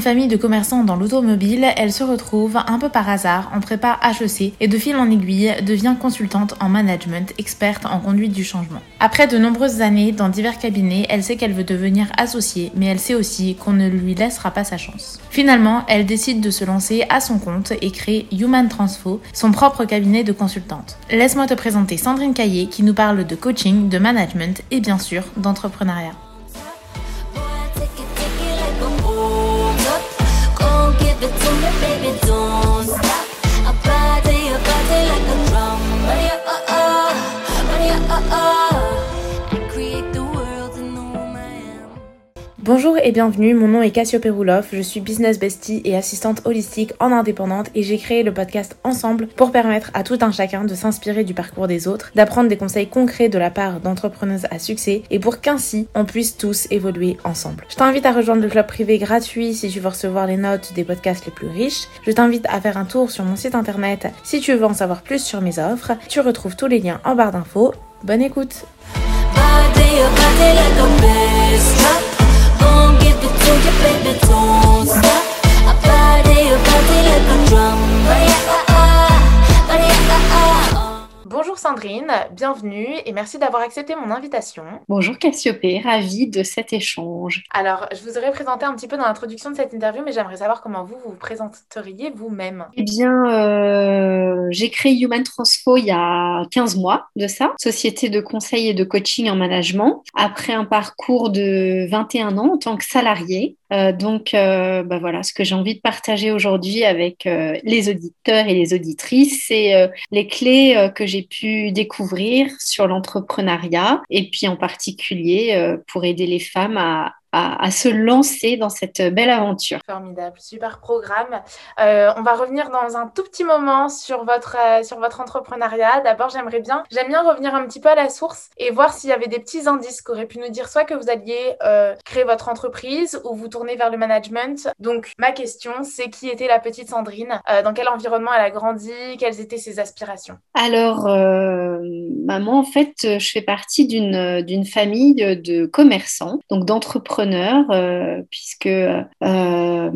Famille de commerçants dans l'automobile, elle se retrouve un peu par hasard en prépa HEC et de fil en aiguille devient consultante en management, experte en conduite du changement. Après de nombreuses années dans divers cabinets, elle sait qu'elle veut devenir associée, mais elle sait aussi qu'on ne lui laissera pas sa chance. Finalement, elle décide de se lancer à son compte et crée Human Transfo, son propre cabinet de consultante. Laisse-moi te présenter Sandrine Caillé qui nous parle de coaching, de management et bien sûr d'entrepreneuriat. give it to me. Bonjour et bienvenue, mon nom est Cassiope Rouloff, je suis business bestie et assistante holistique en indépendante et j'ai créé le podcast Ensemble pour permettre à tout un chacun de s'inspirer du parcours des autres, d'apprendre des conseils concrets de la part d'entrepreneuses à succès et pour qu'ainsi on puisse tous évoluer ensemble. Je t'invite à rejoindre le club privé gratuit si tu veux recevoir les notes des podcasts les plus riches. Je t'invite à faire un tour sur mon site internet si tu veux en savoir plus sur mes offres. Tu retrouves tous les liens en barre d'infos. Bonne écoute! to your baby, don't stop. a party, a party like a drum. Bonjour Sandrine, bienvenue et merci d'avoir accepté mon invitation. Bonjour Cassiopée, ravie de cet échange. Alors, je vous aurais présenté un petit peu dans l'introduction de cette interview, mais j'aimerais savoir comment vous vous, présenteriez vous-même. Eh bien, euh, j'ai créé Human Transfo il y a 15 mois de ça, société de conseil et de coaching en management, après un parcours de 21 ans en tant que salarié. Euh, donc, euh, bah voilà, ce que j'ai envie de partager aujourd'hui avec les auditeurs et les auditrices, c'est les clés que j'ai pu découvrir sur l'entrepreneuriat et puis en particulier pour aider les femmes à, à, se lancer dans cette belle aventure. Formidable, super programme. Euh, on va revenir dans un tout petit moment sur votre, euh, sur votre entrepreneuriat. D'abord, j'aimerais bien, j'aime bien revenir un petit peu à la source et voir s'il y avait des petits indices qui auraient pu nous dire soit que vous alliez euh, créer votre entreprise ou vous tourner vers le management. Donc, ma question, c'est qui était la petite Sandrine? Dans quel environnement elle a grandi? Quelles étaient ses aspirations? Alors, maman, en fait, je fais partie d'une famille de commerçants, donc d'entrepreneurs euh, puisque euh,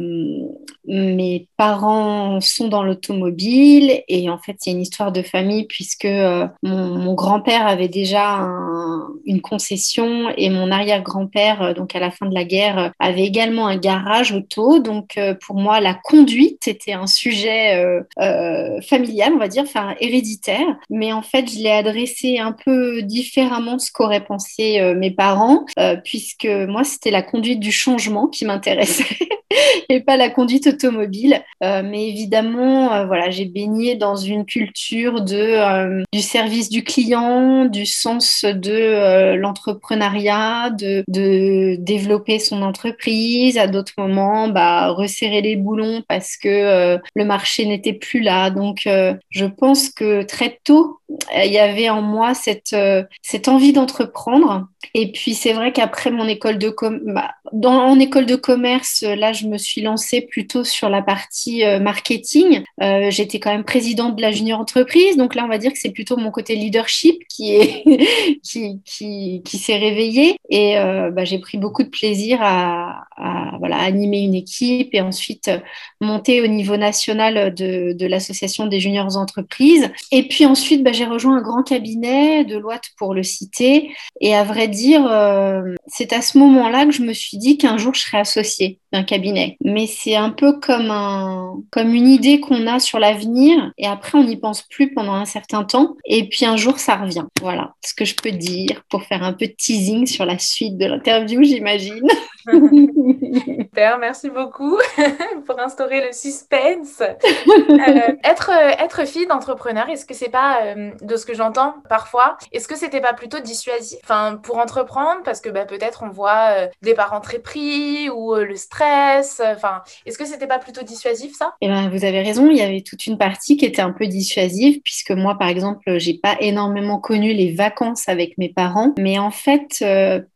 mes parents sont dans l'automobile et en fait, a une histoire de famille puisque euh, mon, grand-père avait déjà une concession et mon arrière-grand-père, donc à la fin de la guerre, avait également un garage auto. Donc, pour moi, la conduite était un sujet familial, on va dire, enfin héréditaire. Mais en fait, je l'ai adressé un peu différemment ce qu'auraient pensé mes parents, puisque moi, c'était la conduite du changement qui m'intéressait et pas la conduite automobile. Euh, mais évidemment, euh, voilà, j'ai baigné dans une culture de, euh, du service du client, du sens de l'entrepreneuriat, de, développer son entreprise. À d'autres moments, bah, resserrer les boulons parce que le marché n'était plus là. Donc, je pense que très tôt, il y avait en moi cette, cette envie d'entreprendre. Et puis, c'est vrai qu'après mon école de bah, en école de commerce, là, je me suis lancée plutôt sur la partie euh, marketing. Euh, J'étais quand même présidente de la junior entreprise, donc là, on va dire que c'est plutôt mon côté leadership qui qui, qui, s'est réveillé. Et euh, bah, j'ai pris beaucoup de plaisir à, voilà, animer une équipe et ensuite monter au niveau national de, l'association des juniors entreprises. Et puis ensuite, bah, j'ai rejoint un grand cabinet de Loite pour le citer. Et à vrai dire, c'est à ce moment-là que je me suis dit qu'un jour je serais associée d'un cabinet. Mais c'est un peu comme, un, comme une idée qu'on a sur l'avenir et après on n'y pense plus pendant un certain temps et puis un jour ça revient. Voilà ce que je peux dire pour faire un peu de teasing sur la suite de l'interview, j'imagine. Super, merci beaucoup pour instaurer le suspense. Euh, être, être fille d'entrepreneur, est-ce que c'est pas, euh, de ce que j'entends parfois, est-ce que c'était pas plutôt dissuasif enfin, pour entreprendre? Parce que bah, peut-être on voit euh, des parents très pris ou le stress. Enfin, est-ce que c'était pas plutôt dissuasif ça? Eh ben, Vous avez raison, il y avait toute une partie qui était un peu dissuasive, puisque moi, par exemple, j'ai pas énormément connu les vacances avec mes parents. Mais en fait,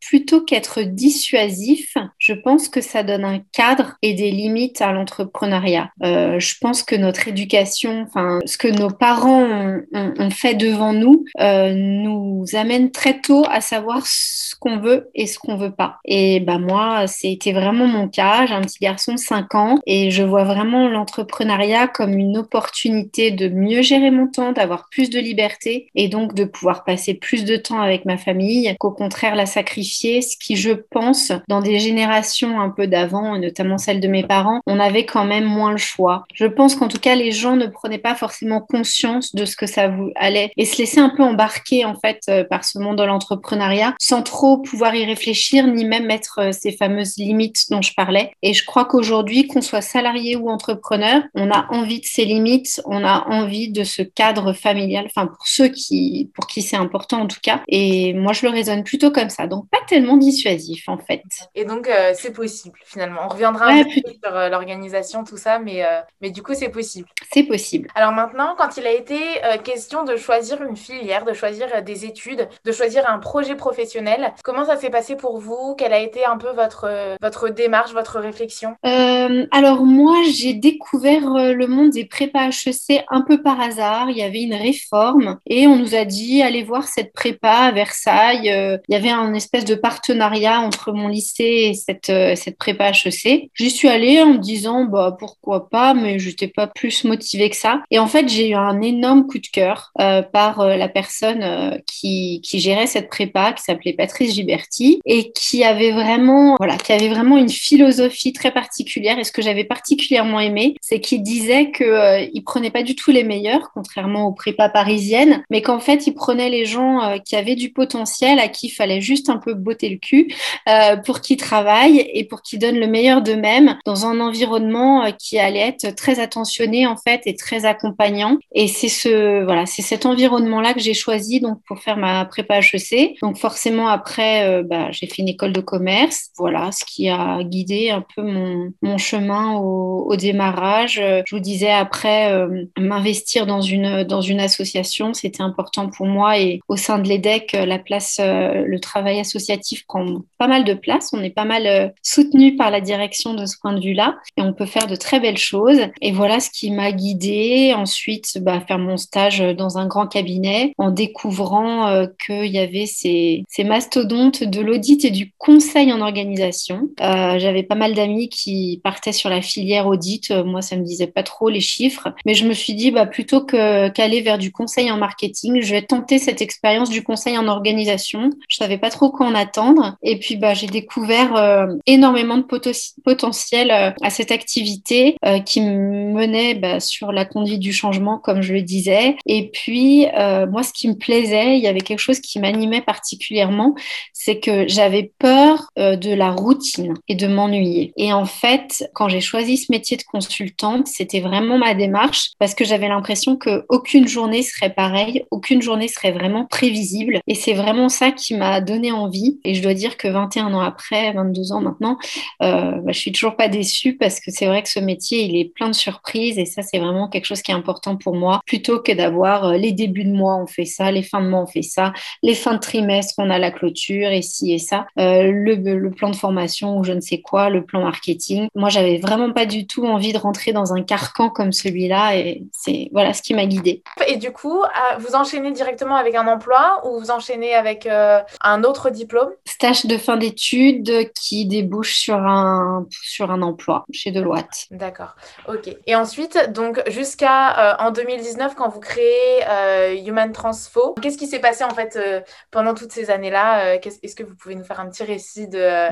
plutôt qu'être dissuasif, je pense que ça donne un cadre et des limites à l'entrepreneuriat. Euh, je pense que notre éducation, ce que nos parents ont, fait devant nous, euh, nous amène très tôt à savoir ce qu'on veut et ce qu'on veut pas. Et bah moi, c'était vraiment mon cas. J'ai un petit garçon de 5 ans et je vois vraiment l'entrepreneuriat comme une opportunité de mieux gérer mon temps, d'avoir plus de liberté et donc de pouvoir passer plus de temps avec ma famille qu'au contraire la sacrifier, ce qui, je pense, dans des générations un peu d'avant, notamment celle de mes parents, on avait quand même moins le choix. Je pense qu'en tout cas, les gens ne prenaient pas forcément conscience de ce que ça allait et se laissaient un peu embarquer en fait euh, par ce monde de l'entrepreneuriat sans trop pouvoir y réfléchir ni même mettre euh, ces fameuses limites dont je parlais. Et je crois qu'aujourd'hui, qu'on soit salarié ou entrepreneur, on a envie de ces limites, on a envie de ce cadre familial, enfin pour ceux qui, pour qui c'est important en tout cas. Et moi, je le raisonne plutôt comme ça, donc pas tellement dissuasif en fait. Et donc, euh, c'est possible finalement. On reviendra un peu sur l'organisation, tout ça, mais, mais du coup, c'est possible. C'est possible. Alors maintenant, quand il a été question de choisir une filière, de choisir des études, de choisir un projet professionnel, comment ça s'est passé pour vous? Quelle a été un peu votre, votre démarche, votre réflexion? Euh, Alors moi, j'ai découvert euh, le monde des prépas HEC un peu par hasard. Il y avait une réforme et on nous a dit allez voir cette prépa à Versailles. Euh, il y avait un espèce de partenariat entre mon lycée et cette, prépa HEC. J'y suis allée en me disant bah pourquoi pas, mais je n'étais pas plus motivée que ça. Et en fait, j'ai eu un énorme coup de cœur par la personne qui, qui gérait cette prépa, qui s'appelait Patrice Giberti et qui avait vraiment, voilà, qui avait vraiment une philosophie très particulière. Et ce que j'avais particulièrement aimé, c'est qu'il disait qu'il euh, prenait pas du tout les meilleurs, contrairement aux prépas parisiennes, mais qu'en fait, il prenait les gens euh, qui avaient du potentiel, à qui il fallait juste un peu botter le cul euh, pour qu'ils travaillent et pour qu'ils donnent le meilleur d'eux-mêmes dans un environnement qui allait être très attentionné en fait et très accompagnant. Et c'est ce, voilà, c'est cet environnement-là que j'ai choisi donc pour faire ma prépa HEC. Donc forcément après, bah, j'ai fait une école de commerce. Voilà, ce qui a guidé un peu mon, chemin au, démarrage. Je vous disais après, euh, m'investir dans une, dans une association, c'était important pour moi. Et au sein de l'EDEC, la place, euh, le travail associatif prend pas mal de place. On est pas mal euh, soutenu par la direction de ce point de vue-là. Et on peut faire de très belles choses. Et voilà ce qui m'a guidée. Ensuite, bah, faire mon stage dans un grand cabinet en découvrant qu'il y avait ces, ces mastodontes de l'audit et du conseil en organisation. Euh, j'avais pas mal d'amis qui partaient sur la filière audit. Euh, moi, ça me disait pas trop les chiffres, mais je me suis dit, bah, plutôt que qu'aller vers du conseil en marketing, je vais tenter cette expérience du conseil en organisation. Je savais pas trop quoi en attendre, et puis bah, j'ai découvert euh, énormément de potentiel à cette activité qui me menait bah, sur la conduite du changement, comme je le disais. Et puis, moi, ce qui me plaisait, il y avait quelque chose qui m'animait particulièrement, c'est que j'avais peur de la routine et de m'ennuyer. Et en fait, quand j'ai choisi ce métier de consultante, c'était vraiment ma démarche parce que j'avais l'impression que aucune journée serait pareille, aucune journée serait vraiment prévisible. Et c'est vraiment ça qui m'a donné envie. Et je dois dire que 21 ans après, 22 ans maintenant, euh, bah, je suis toujours pas déçue parce que c'est vrai que ce métier, il est plein de surprises. Et ça, c'est vraiment quelque chose qui est important pour moi. Plutôt que d'avoir euh, les débuts de mois, on fait ça, les fins de mois, on fait ça, les fins de trimestre, on a la clôture et ci et ça, euh, le, le plan de formation ou je ne sais quoi, le plan marketing. Moi, j'avais vraiment pas du tout envie de rentrer dans un carcan comme celui-là et c'est voilà ce qui m'a guidée. Et du coup, euh, vous enchaînez directement avec un emploi ou vous enchaînez avec euh, un autre diplôme? Stage de fin d'études qui débouche sur un sur un emploi chez Deloitte. D'accord. OK. Et ensuite, donc jusqu'à euh, en 2019 quand vous créez Human Transfo, qu'est-ce qui s'est passé en fait pendant toutes ces années-là? Est-ce que vous pouvez nous faire un petit récit de,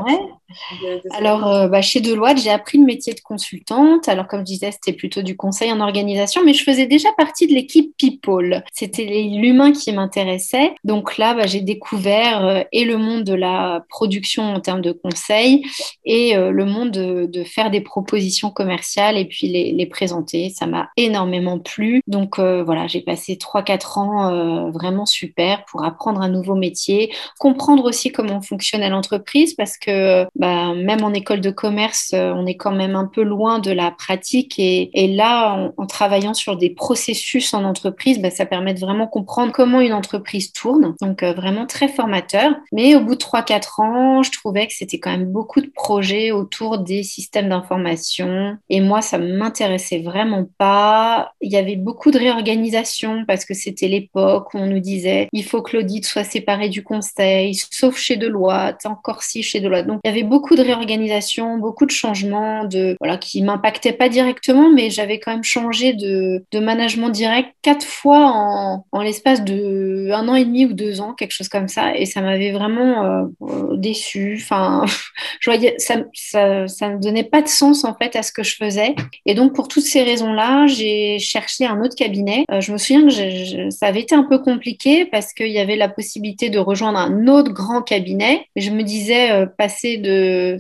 alors, euh, bah, chez Deloitte, j'ai appris le métier de consultante. Alors, comme je disais, c'était plutôt du conseil en organisation, mais je faisais déjà partie de l'équipe People. C'était l'humain qui m'intéressait. Donc là, bah, j'ai découvert euh, et le monde de la production en termes de conseil et euh, le monde de, faire des propositions commerciales et puis les, présenter. Ça m'a énormément plu. Donc voilà, j'ai passé 3-4 ans vraiment super pour apprendre un nouveau métier, comprendre aussi comment fonctionnait l'entreprise parce que bah, même en école de commerce, euh, on est quand même un peu loin de la pratique. Et, là, en, travaillant sur des processus en entreprise, bah, ça permet de vraiment comprendre comment une entreprise tourne. Donc, euh, vraiment très formateur. Mais au bout de 3-4 ans, je trouvais que c'était quand même beaucoup de projets autour des systèmes d'information. Et moi, ça ne m'intéressait vraiment pas. Il y avait beaucoup de réorganisation parce que c'était l'époque où on nous disait il faut que l'audit soit séparé du conseil, sauf chez Deloitte, encore si chez Deloitte. Donc, il y avait beaucoup de réorganisation beaucoup de changements, de voilà, qui m'impactaient pas directement, mais j'avais quand même changé de, management direct quatre fois en, l'espace de un an et demi ou deux ans, quelque chose comme ça, et ça m'avait vraiment euh, déçu. Enfin, je voyais, ça, ne donnait pas de sens en fait à ce que je faisais, et donc pour toutes ces raisons-là, j'ai cherché un autre cabinet. Euh, je me souviens que ça avait été un peu compliqué parce qu'il y avait la possibilité de rejoindre un autre grand cabinet. Et je me disais euh, passer de,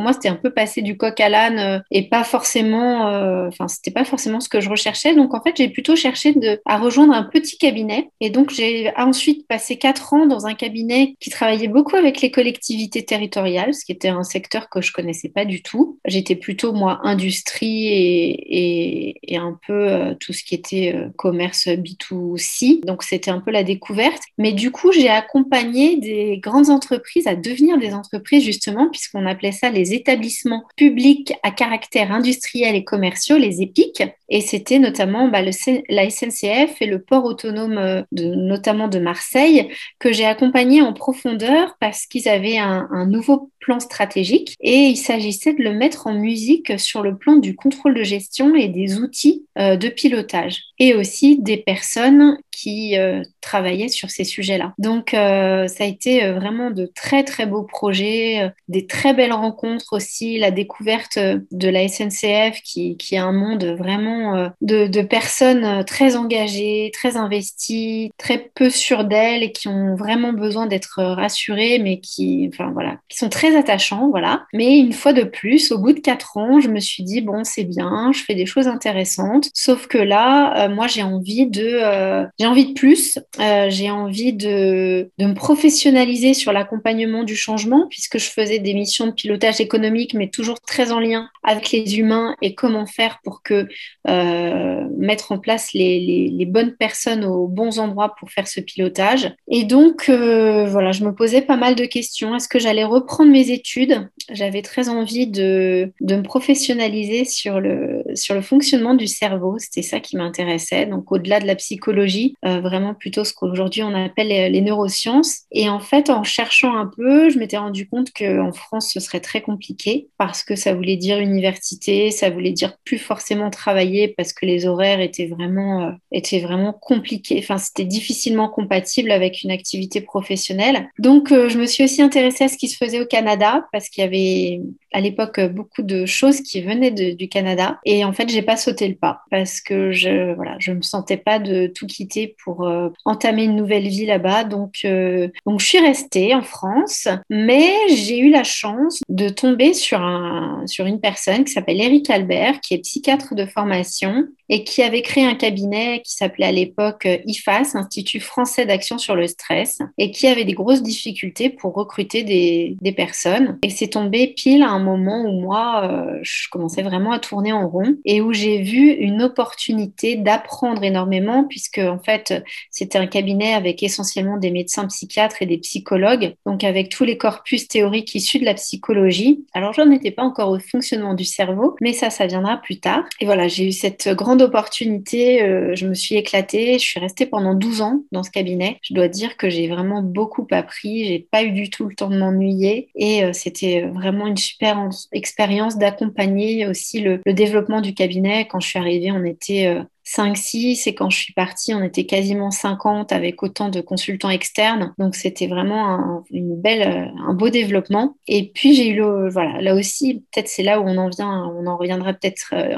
moi c'était un peu passer du coq à l'âne euh, et pas forcément, euh, enfin c'était pas forcément ce que je recherchais. Donc en fait j'ai plutôt cherché de, à rejoindre un petit cabinet. Et donc j'ai ensuite passé quatre ans dans un cabinet qui travaillait beaucoup avec les collectivités territoriales, ce qui était un secteur que je connaissais pas du tout. J'étais plutôt moi industrie et, et, et un peu tout ce qui était commerce B2C. Donc c'était un peu la découverte. Mais du coup j'ai accompagné des grandes entreprises à devenir des entreprises justement, puisqu'on appelait ça les établissements publics à caractère industriel et commerciaux, les EPIC. Et c'était notamment bah, la SNCF et le port autonome, euh, notamment de Marseille, que j'ai accompagné en profondeur parce qu'ils avaient un, un, nouveau plan stratégique et il s'agissait de le mettre en musique sur le plan du contrôle de gestion et des outils euh, de pilotage et aussi des personnes qui euh, travaillaient sur ces sujets-là. Donc, euh, ça a été euh, vraiment de très, très beaux projets, euh, des très belles rencontres aussi, la découverte de la SNCF qui, qui est un monde vraiment de, de, personnes très engagées, très investies, très peu sûres d'elles et qui ont vraiment besoin d'être rassurées, mais qui, enfin, voilà, qui sont très attachants, voilà. Mais une fois de plus, au bout de quatre ans, je me suis dit, bon, c'est bien, je fais des choses intéressantes, sauf que là, moi, j'ai envie de, j'ai envie de plus, euh, j'ai envie de, de, me professionnaliser sur l'accompagnement du changement, puisque je faisais des missions de pilotage économique, mais toujours très en lien avec les humains et comment faire pour que euh, mettre en place les, les, les, bonnes personnes aux bons endroits pour faire ce pilotage. Et donc, euh, voilà, je me posais pas mal de questions. Est-ce que j'allais reprendre mes études? J'avais très envie de, de me professionnaliser sur le, sur le fonctionnement du cerveau. C'était ça qui m'intéressait. Donc, au-delà de la psychologie, euh, vraiment plutôt ce qu'aujourd'hui on appelle les, neurosciences. Et en fait, en cherchant un peu, je m'étais rendu compte qu'en France, ce serait très compliqué parce que ça voulait dire université, ça voulait dire plus forcément travailler parce que les horaires étaient vraiment, euh, étaient vraiment compliqués. Enfin, c'était difficilement compatible avec une activité professionnelle. Donc, euh, je me suis aussi intéressée à ce qui se faisait au Canada parce qu'il y avait à l'époque beaucoup de choses qui venaient du Canada. Et en fait, j'ai pas sauté le pas parce que je, je me sentais pas de tout quitter pour euh, entamer une nouvelle vie là-bas. Donc, euh, donc, je suis restée en France, mais j'ai eu la chance de tomber sur, un, sur une personne qui s'appelle Eric Albert, qui est psychiatre de formation et qui avait créé un cabinet qui s'appelait à l'époque euh, IFAS, Institut français d'action sur le stress, et qui avait des grosses difficultés pour recruter des, personnes. Et c'est tombé pile à un moment où moi, je commençais vraiment à tourner en rond et où j'ai vu une opportunité d'apprendre énormément, puisque en fait, c'était un cabinet avec essentiellement des médecins psychiatres et des psychologues, donc avec tous les corpus théoriques issus de la psychologie. Alors, je n'en étais pas encore au fonctionnement du cerveau, mais ça, ça viendra plus tard. Et voilà, j'ai eu cette grande d'opportunités. Euh, je me suis éclatée. Je suis restée pendant 12 ans dans ce cabinet. Je dois dire que j'ai vraiment beaucoup appris. J'ai pas eu du tout le temps de m'ennuyer et euh, c'était vraiment une super expérience d'accompagner aussi le, le, développement du cabinet. Quand je suis arrivée, on était euh, 5-6 et quand je suis partie, on était quasiment 50 avec autant de consultants externes. Donc c'était vraiment un, une belle, un beau développement. Et puis j'ai eu le, voilà, là aussi, peut-être c'est là où on en vient, on en reviendra peut-être euh,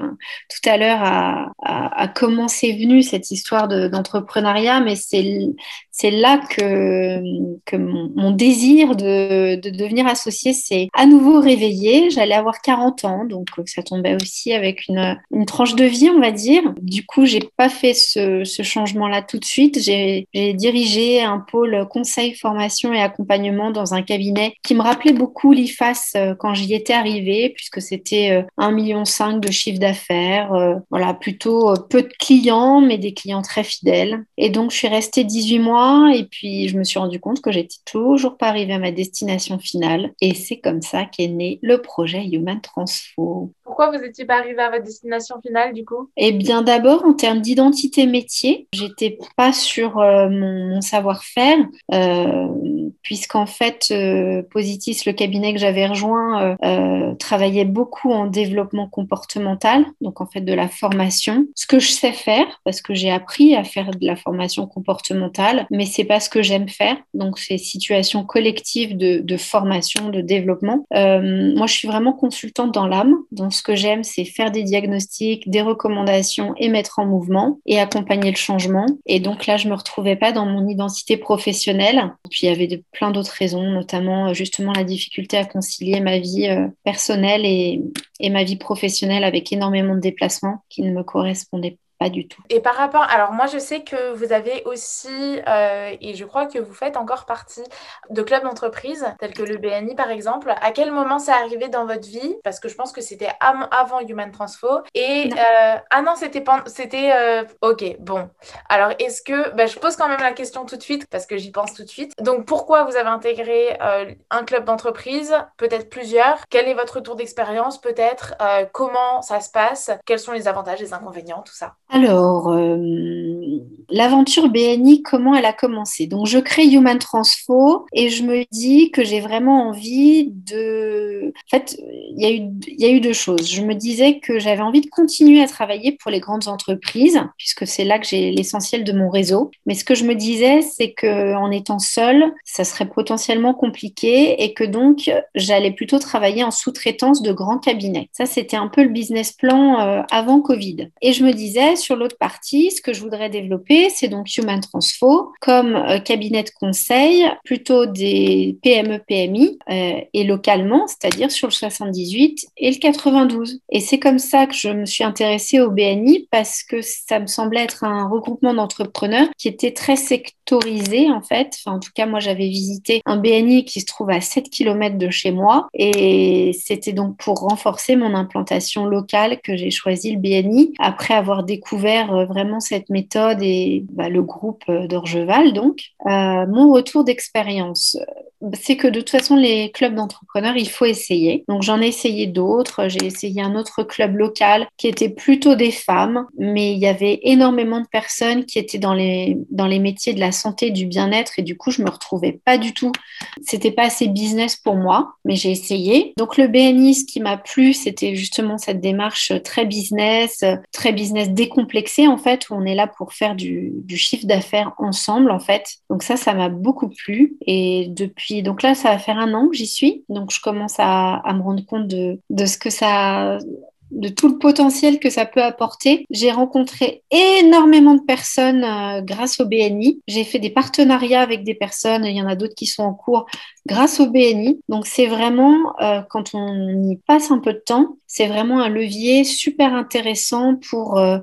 tout à l'heure à, comment c'est venu cette histoire d'entrepreneuriat, mais c'est là que, que mon, désir de, de, devenir associé s'est à nouveau réveillé. J'allais avoir 40 ans, donc ça tombait aussi avec une, une tranche de vie, on va dire. Du coup, j'ai pas fait ce, ce changement-là tout de suite. J'ai dirigé un pôle conseil, formation et accompagnement dans un cabinet qui me rappelait beaucoup l'IFAS euh, quand j'y étais arrivée, puisque c'était 1,5 euh, million de chiffre d'affaires. Euh, voilà, plutôt peu de clients, mais des clients très fidèles. Et donc, je suis restée 18 mois et puis je me suis rendu compte que j'étais toujours pas arrivée à ma destination finale. Et c'est comme ça qu'est né le projet Human Transfo. Pourquoi vous n'étiez pas arrivée à votre destination finale du coup? Eh bien, d'abord, en termes d'identité métier. J'étais pas sur euh, mon, savoir-faire, euh, puisqu'en fait, euh, Positis, le cabinet que j'avais rejoint, travaillait beaucoup en développement comportemental, donc en fait de la formation. Ce que je sais faire, parce que j'ai appris à faire de la formation comportementale, mais c'est pas ce que j'aime faire. Donc ces situations collectives de, de formation, de développement. moi, je suis vraiment consultante dans l'âme. Donc ce que j'aime, c'est faire des diagnostics, des recommandations et mettre en mouvement et accompagner le changement. Et donc là, je me retrouvais pas dans mon identité professionnelle. Puis il y avait plein d'autres raisons, notamment euh, justement la difficulté à concilier ma vie euh, personnelle et, ma vie professionnelle avec énormément de déplacements qui ne me correspondaient pas du tout. Et par rapport, alors moi je sais que vous avez aussi, euh, et je crois que vous faites encore partie de clubs d'entreprise, tels que le BNI par exemple. À quel moment ça arrivé dans votre vie? Parce que je pense que c'était avant Human Transfo. Et euh, ah non, c'était c'était euh, ok. Bon, alors est-ce que, bah, je pose quand même la question tout de suite parce que j'y pense tout de suite. Donc pourquoi vous avez intégré un club d'entreprise, peut-être plusieurs? Quel est votre retour d'expérience Peut-être? Comment ça se passe? Quels sont les avantages, les inconvénients, tout ça? Alors, euh, l'aventure BNI, comment elle a commencé? Donc, je crée Human Transfo et je me dis que j'ai vraiment envie de... En fait, il y, a eu, deux choses. Je me disais que j'avais envie de continuer à travailler pour les grandes entreprises, puisque c'est là que j'ai l'essentiel de mon réseau. Mais ce que je me disais, c'est qu'en étant seule, ça serait potentiellement compliqué et que donc, j'allais plutôt travailler en sous-traitance de grands cabinets. Ça, c'était un peu le business plan euh, avant Covid. Et je me disais, sur l'autre partie, ce que je voudrais développer, c'est donc Human Transfo comme euh, cabinet de conseil, plutôt des PME, PMI euh, et localement, c'est-à-dire sur le 78 et le 92. Et c'est comme ça que je me suis intéressée au BNI parce que ça me semblait être un regroupement d'entrepreneurs qui était très sectorisé en fait. En tout cas, moi j'avais visité un BNI qui se trouve à 7 km de chez moi et c'était donc pour renforcer mon implantation locale que j'ai choisi le BNI après avoir découvert découvert euh, vraiment cette méthode et bah, le groupe euh, d'Orgeval. Donc, euh, mon retour d'expérience, c'est que de toute façon, les clubs d'entrepreneurs, il faut essayer. Donc, j'en ai essayé d'autres. J'ai essayé un autre club local qui était plutôt des femmes, mais il y avait énormément de personnes qui étaient dans les, dans les métiers de la santé, du bien-être, et du coup, je me retrouvais pas du tout. C'était pas assez business pour moi, mais j'ai essayé. Donc, le BNI, ce qui m'a plu, c'était justement cette démarche très business, très business décomplexé, en fait, où on est là pour faire du, du chiffre d'affaires ensemble, en fait. Donc, ça, ça m'a beaucoup plu. Et depuis donc là, ça va faire un an que j'y suis. Donc je commence à, me rendre compte de, de ce que ça de tout le potentiel que ça peut apporter. J'ai rencontré énormément de personnes euh, grâce au BNI. J'ai fait des partenariats avec des personnes, il y en a d'autres qui sont en cours grâce au BNI. Donc c'est vraiment, euh, quand on y passe un peu de temps, c'est vraiment un levier super intéressant pour, euh,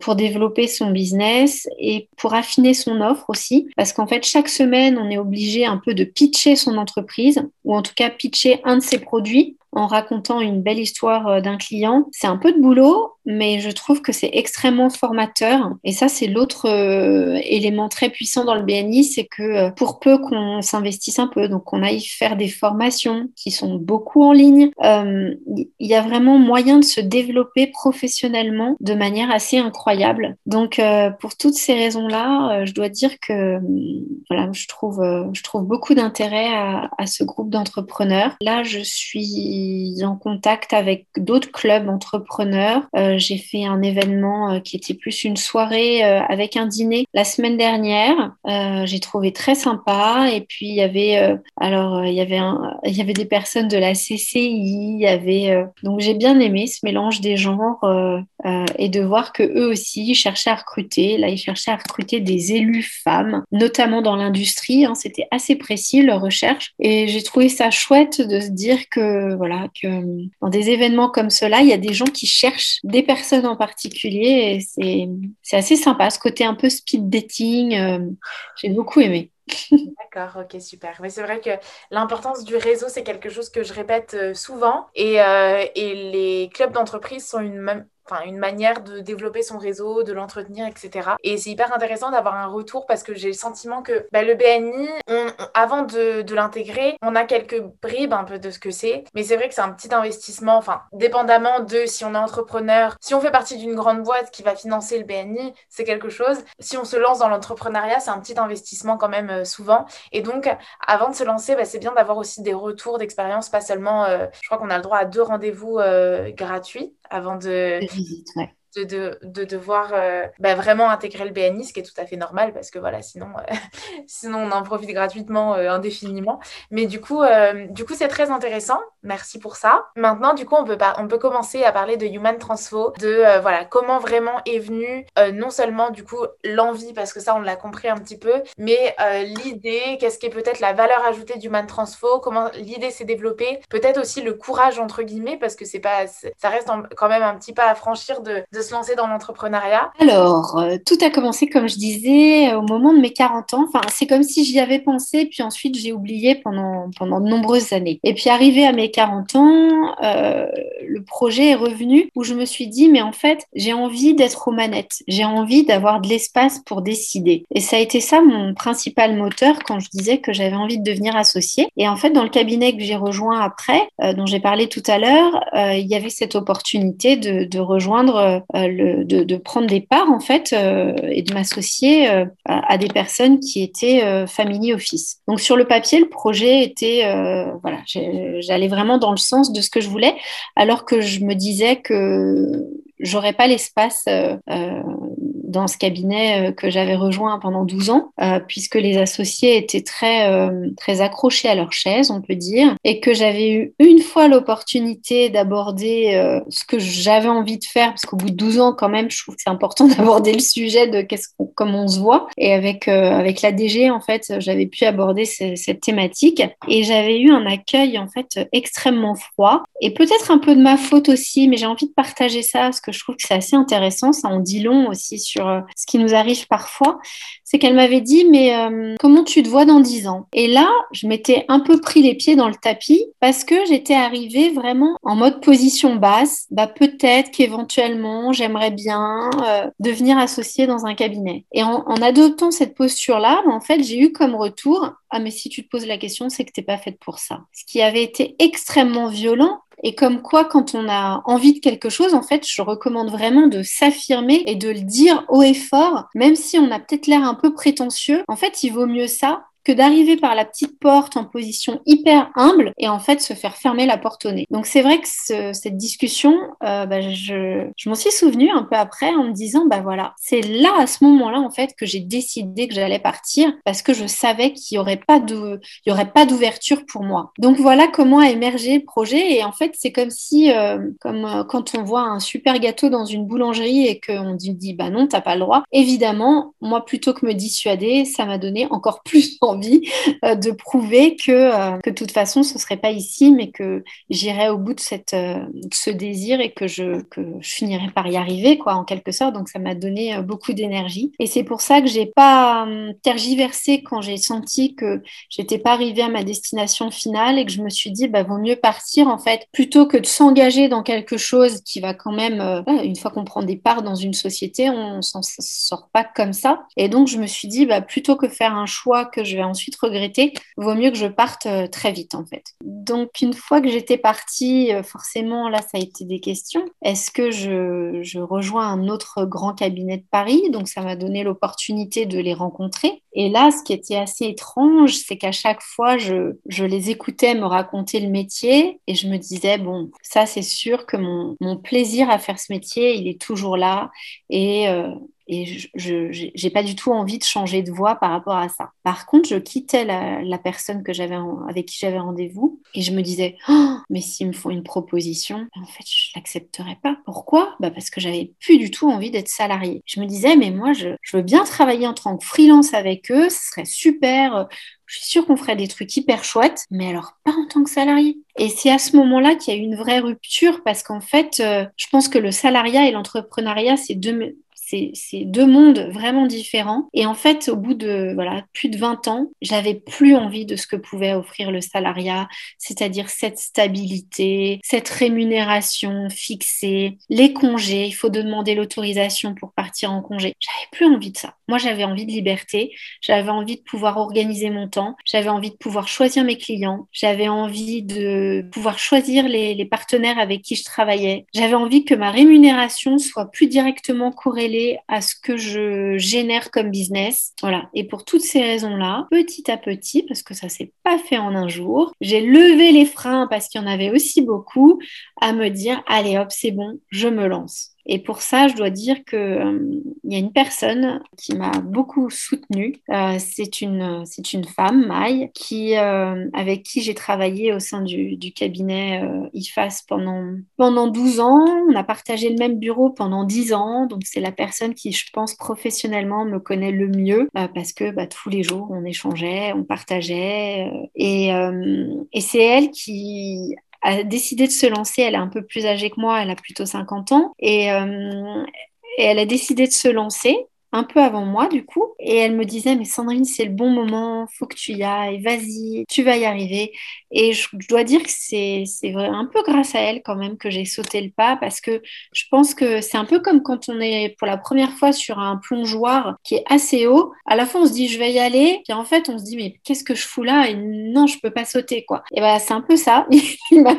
pour développer son business et pour affiner son offre aussi. Parce qu'en fait, chaque semaine, on est obligé un peu de pitcher son entreprise ou en tout cas pitcher un de ses produits en racontant une belle histoire euh, d'un client. C'est un peu de boulot, mais je trouve que c'est extrêmement formateur. Et ça, c'est l'autre euh, élément très puissant dans le BNI, c'est que euh, pour peu qu'on s'investisse un peu, donc qu'on aille faire des formations qui sont beaucoup en ligne, il y a vraiment moyen de se développer professionnellement de manière assez incroyable. Donc, pour toutes ces raisons-là, je dois dire que voilà, je trouve, je trouve beaucoup d'intérêt à, à ce groupe d'entrepreneurs. Là, je suis en contact avec d'autres clubs entrepreneurs. Euh, j'ai fait un événement euh, qui était plus une soirée euh, avec un dîner la semaine dernière. j'ai trouvé très sympa. Et puis il y avait alors il y avait il y avait des personnes de la CCI. Donc j'ai bien aimé ce mélange des genres et de voir que eux aussi cherchaient à recruter. Là ils cherchaient à recruter des élus femmes, notamment dans l'industrie. Hein. C'était assez précis leur recherche et j'ai trouvé ça chouette de se dire que voilà que dans des événements comme cela, il y a des gens qui cherchent des personnes en particulier et c'est assez sympa, ce côté un peu speed dating, euh, j'ai beaucoup aimé. D'accord, ok, super. Mais c'est vrai que l'importance du réseau, c'est quelque chose que je répète euh, souvent et, euh, et les clubs d'entreprise sont une, une manière de développer son réseau, de l'entretenir, etc. Et c'est hyper intéressant d'avoir un retour parce que j'ai le sentiment que bah, le BNI, avant de, de l'intégrer, on a quelques bribes un peu de ce que c'est, mais c'est vrai que c'est un petit investissement, enfin dépendamment de si on est entrepreneur, si on fait partie d'une grande boîte qui va financer le BNI, c'est quelque chose. Si on se lance dans l'entrepreneuriat, c'est un petit investissement quand même euh, souvent. Et donc, avant de se lancer, bah, c'est bien d'avoir aussi des retours d'expérience, pas seulement, euh, je crois qu'on a le droit à deux rendez-vous euh, gratuits avant de, de, de, devoir euh, bah, vraiment intégrer le BNI, ce qui est tout à fait normal parce que voilà, sinon, euh, sinon on en profite gratuitement euh, indéfiniment. Mais du coup, du coup, c'est très intéressant. Merci pour ça. Maintenant, du coup, on peut, on peut commencer à parler de Human Transfo, de voilà, comment vraiment est venue non seulement du coup l'envie, parce que ça, on l'a compris un petit peu, mais l'idée, qu'est-ce qui est peut-être la valeur ajoutée d'Human Transfo, comment l'idée s'est développée, peut-être aussi le courage entre guillemets, parce que c'est pas, ça reste quand même un petit pas à franchir de se lancer dans l'entrepreneuriat Alors, euh, tout a commencé, comme je disais, au moment de mes 40 ans. Enfin, c'est comme si j'y avais pensé, puis ensuite j'ai oublié pendant, pendant de nombreuses années. Et puis, arrivé à mes 40 ans, euh, le projet est revenu où je me suis dit, mais en fait, j'ai envie d'être aux manettes. J'ai envie d'avoir de l'espace pour décider. Et ça a été ça mon principal moteur quand je disais que j'avais envie de devenir associée. Et en fait, dans le cabinet que j'ai rejoint après, euh, dont j'ai parlé tout à l'heure, il y avait cette opportunité de, de rejoindre euh, de, prendre des parts en fait euh, et de m'associer euh, à, des personnes qui étaient family office. Donc sur le papier, le projet était voilà, j'allais vraiment dans le sens de ce que je voulais, alors que je me disais que j'aurais pas l'espace dans ce cabinet euh, que j'avais rejoint pendant 12 ans, euh, puisque les associés étaient très, euh, très accrochés à leur chaise, on peut dire, et que j'avais eu une fois l'opportunité d'aborder ce que j'avais envie de faire, parce qu'au bout de 12 ans, quand même, je trouve que c'est important d'aborder le sujet de qu'est-ce qu'on, comment on se voit. Et avec, avec la en fait, j'avais pu aborder cette thématique, et j'avais eu un accueil, en fait, extrêmement froid, et peut-être un peu de ma faute aussi, mais j'ai envie de partager ça, parce que je trouve que c'est assez intéressant, ça en dit long aussi sur euh, ce qui nous arrive parfois, c'est qu'elle m'avait dit, mais euh, comment tu te vois dans dix ans? Et là, je m'étais un peu pris les pieds dans le tapis parce que j'étais arrivée vraiment en mode position basse. Bah, peut-être qu'éventuellement, j'aimerais bien euh, devenir associée dans un cabinet. Et en, adoptant cette posture-là, en fait, j'ai eu comme retour, ah mais si tu te poses la question, c'est que tu n'es pas faite pour ça. Ce qui avait été extrêmement violent et comme quoi, quand on a envie de quelque chose, en fait, je recommande vraiment de s'affirmer et de le dire haut et fort, même si on a peut-être l'air un peu prétentieux. En fait, il vaut mieux ça que d'arriver par la petite porte en position hyper humble et en fait se faire fermer la porte au nez. Donc c'est vrai que cette discussion, euh, bah, je, m'en suis souvenue un peu après en me disant, bah voilà, c'est là à ce moment-là en fait que j'ai décidé que j'allais partir parce que je savais qu'il n'y aurait pas d'ouverture pour moi. Donc voilà comment a émergé le projet et en fait c'est comme si, euh, comme euh, quand on voit un super gâteau dans une boulangerie et qu'on dit, dit bah non, t'as pas le droit. Évidemment, moi plutôt que me dissuader, ça m'a donné encore plus envie euh, de prouver que, euh, que de toute façon, ce serait pas ici, mais que j'irais au bout de, cette, euh, ce désir et que je, que je finirais par y arriver, quoi, en quelque sorte. Donc, ça m'a donné beaucoup d'énergie. Et c'est pour ça que j'ai pas tergiversé quand j'ai senti que j'étais pas arrivée à ma destination finale et que je me suis dit, bah, vaut mieux partir, en fait, plutôt que de s'engager dans quelque chose qui va quand même, une fois qu'on prend des parts dans une société, on s'en sort pas comme ça. Et donc, je me suis dit, bah, plutôt que faire un choix que je vais ensuite regretter, vaut mieux que je parte euh, très vite en fait. Donc une fois que j'étais partie, euh, forcément là ça a été des questions. Est-ce que je, rejoins un autre grand cabinet de Paris? Donc ça m'a donné l'opportunité de les rencontrer. Et là, ce qui était assez étrange, c'est qu'à chaque fois, je, je, les écoutais me raconter le métier et je me disais, bon, ça c'est sûr que mon, mon, plaisir à faire ce métier, il est toujours là. Et euh, et je n'ai pas du tout envie de changer de voie par rapport à ça. Par contre, je quittais la, personne que j'avais avec qui j'avais rendez-vous et je me disais, oh, mais s'ils me font une proposition, en fait, je l'accepterai pas. Pourquoi? Bah Parce que j'avais plus du tout envie d'être salariée. Je me disais, mais moi, je, je veux bien travailler en tant que freelance avec eux, ce serait super je suis sûre qu'on ferait des trucs hyper chouettes, mais alors pas en tant que salarié. Et c'est à ce moment-là qu'il y a eu une vraie rupture parce qu'en fait, euh, je pense que le salariat et l'entrepreneuriat, c'est deux, c'est deux mondes vraiment différents. Et en fait, au bout de voilà, plus de 20 ans, j'avais plus envie de ce que pouvait offrir le salariat, c'est-à-dire cette stabilité, cette rémunération fixée, les congés, il faut demander l'autorisation pour partir en congé. J'avais plus envie de ça. Moi, j'avais envie de liberté, j'avais envie de pouvoir organiser mon temps, j'avais envie de pouvoir choisir mes clients, j'avais envie de pouvoir choisir les, les partenaires avec qui je travaillais. J'avais envie que ma rémunération soit plus directement corrélée à ce que je génère comme business. Voilà. Et pour toutes ces raisons-là, petit à petit, parce que ça s'est pas fait en un jour, j'ai levé les freins parce qu'il y en avait aussi beaucoup à me dire, allez hop, c'est bon, je me lance. Et pour ça, je dois dire qu'il euh, y a une personne qui m'a beaucoup soutenue. Euh, c'est une, c'est une femme, Maï, qui, euh, avec qui j'ai travaillé au sein du, cabinet IFAS pendant, pendant 12 ans. On a partagé le même bureau pendant 10 ans. Donc, c'est la personne qui, je pense, professionnellement me connaît le mieux parce que bah, tous les jours, on échangeait, on partageait. et, et c'est elle qui a décidé de se lancer. Elle est un peu plus âgée que moi, elle a plutôt 50 ans. Et, euh, et elle a décidé de se lancer un peu avant moi du coup et elle me disait mais Sandrine c'est le bon moment faut que tu y ailles vas-y tu vas y arriver. Et je, dois dire que c'est un peu grâce à elle quand même que j'ai sauté le pas parce que je pense que c'est un peu comme quand on est pour la première fois sur un plongeoir qui est assez haut. À la fois on se dit je vais y aller puis en fait on se dit mais qu'est-ce que je fous là? Et non je peux pas sauter quoi. Et ben c'est un peu ça l'image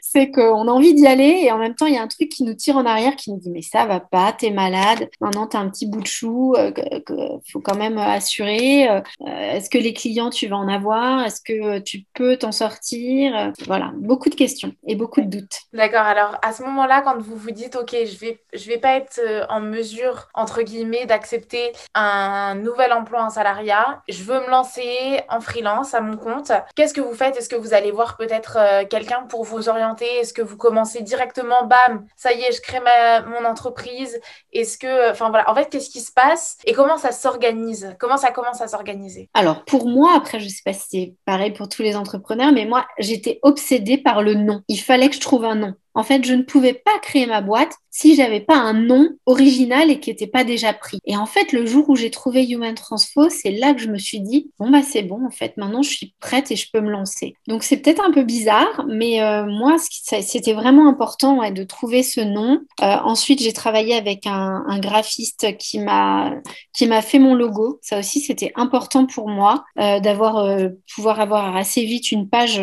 c'est qu'on a envie d'y aller et en même temps il y a un truc qui nous tire en arrière qui nous dit mais ça va pas t'es malade. Maintenant t'as un petit bout de chou il euh, faut quand même assurer. Euh, est-ce que les clients, tu vas en avoir Est-ce que tu peux t'en sortir Voilà, beaucoup de questions et beaucoup de doutes. D'accord. Alors, à ce moment-là, quand vous vous dites, OK, je vais, je vais pas être euh, en mesure, entre guillemets, d'accepter un nouvel emploi en salariat, je veux me lancer en freelance à mon compte, qu'est-ce que vous faites? Est-ce que vous allez voir peut-être quelqu'un pour vous orienter? Est-ce que vous commencez directement, bam, ça y est, je crée ma, mon entreprise? Est-ce que, enfin voilà, en fait, qu'est-ce qui se et comment ça s'organise Comment ça commence à s'organiser Alors pour moi, après, je sais pas si c'est pareil pour tous les entrepreneurs, mais moi, j'étais obsédée par le nom. Il fallait que je trouve un nom. En fait, je ne pouvais pas créer ma boîte si j'avais pas un nom original et qui n'était pas déjà pris. Et en fait, le jour où j'ai trouvé Human Transfo, c'est là que je me suis dit bon bah c'est bon en fait, maintenant je suis prête et je peux me lancer. Donc c'est peut-être un peu bizarre, mais euh, moi c'était vraiment important de trouver ce nom. Euh, ensuite, j'ai travaillé avec un, graphiste qui m'a qui m'a fait mon logo. Ça aussi c'était important pour moi euh, d'avoir pouvoir avoir assez vite une page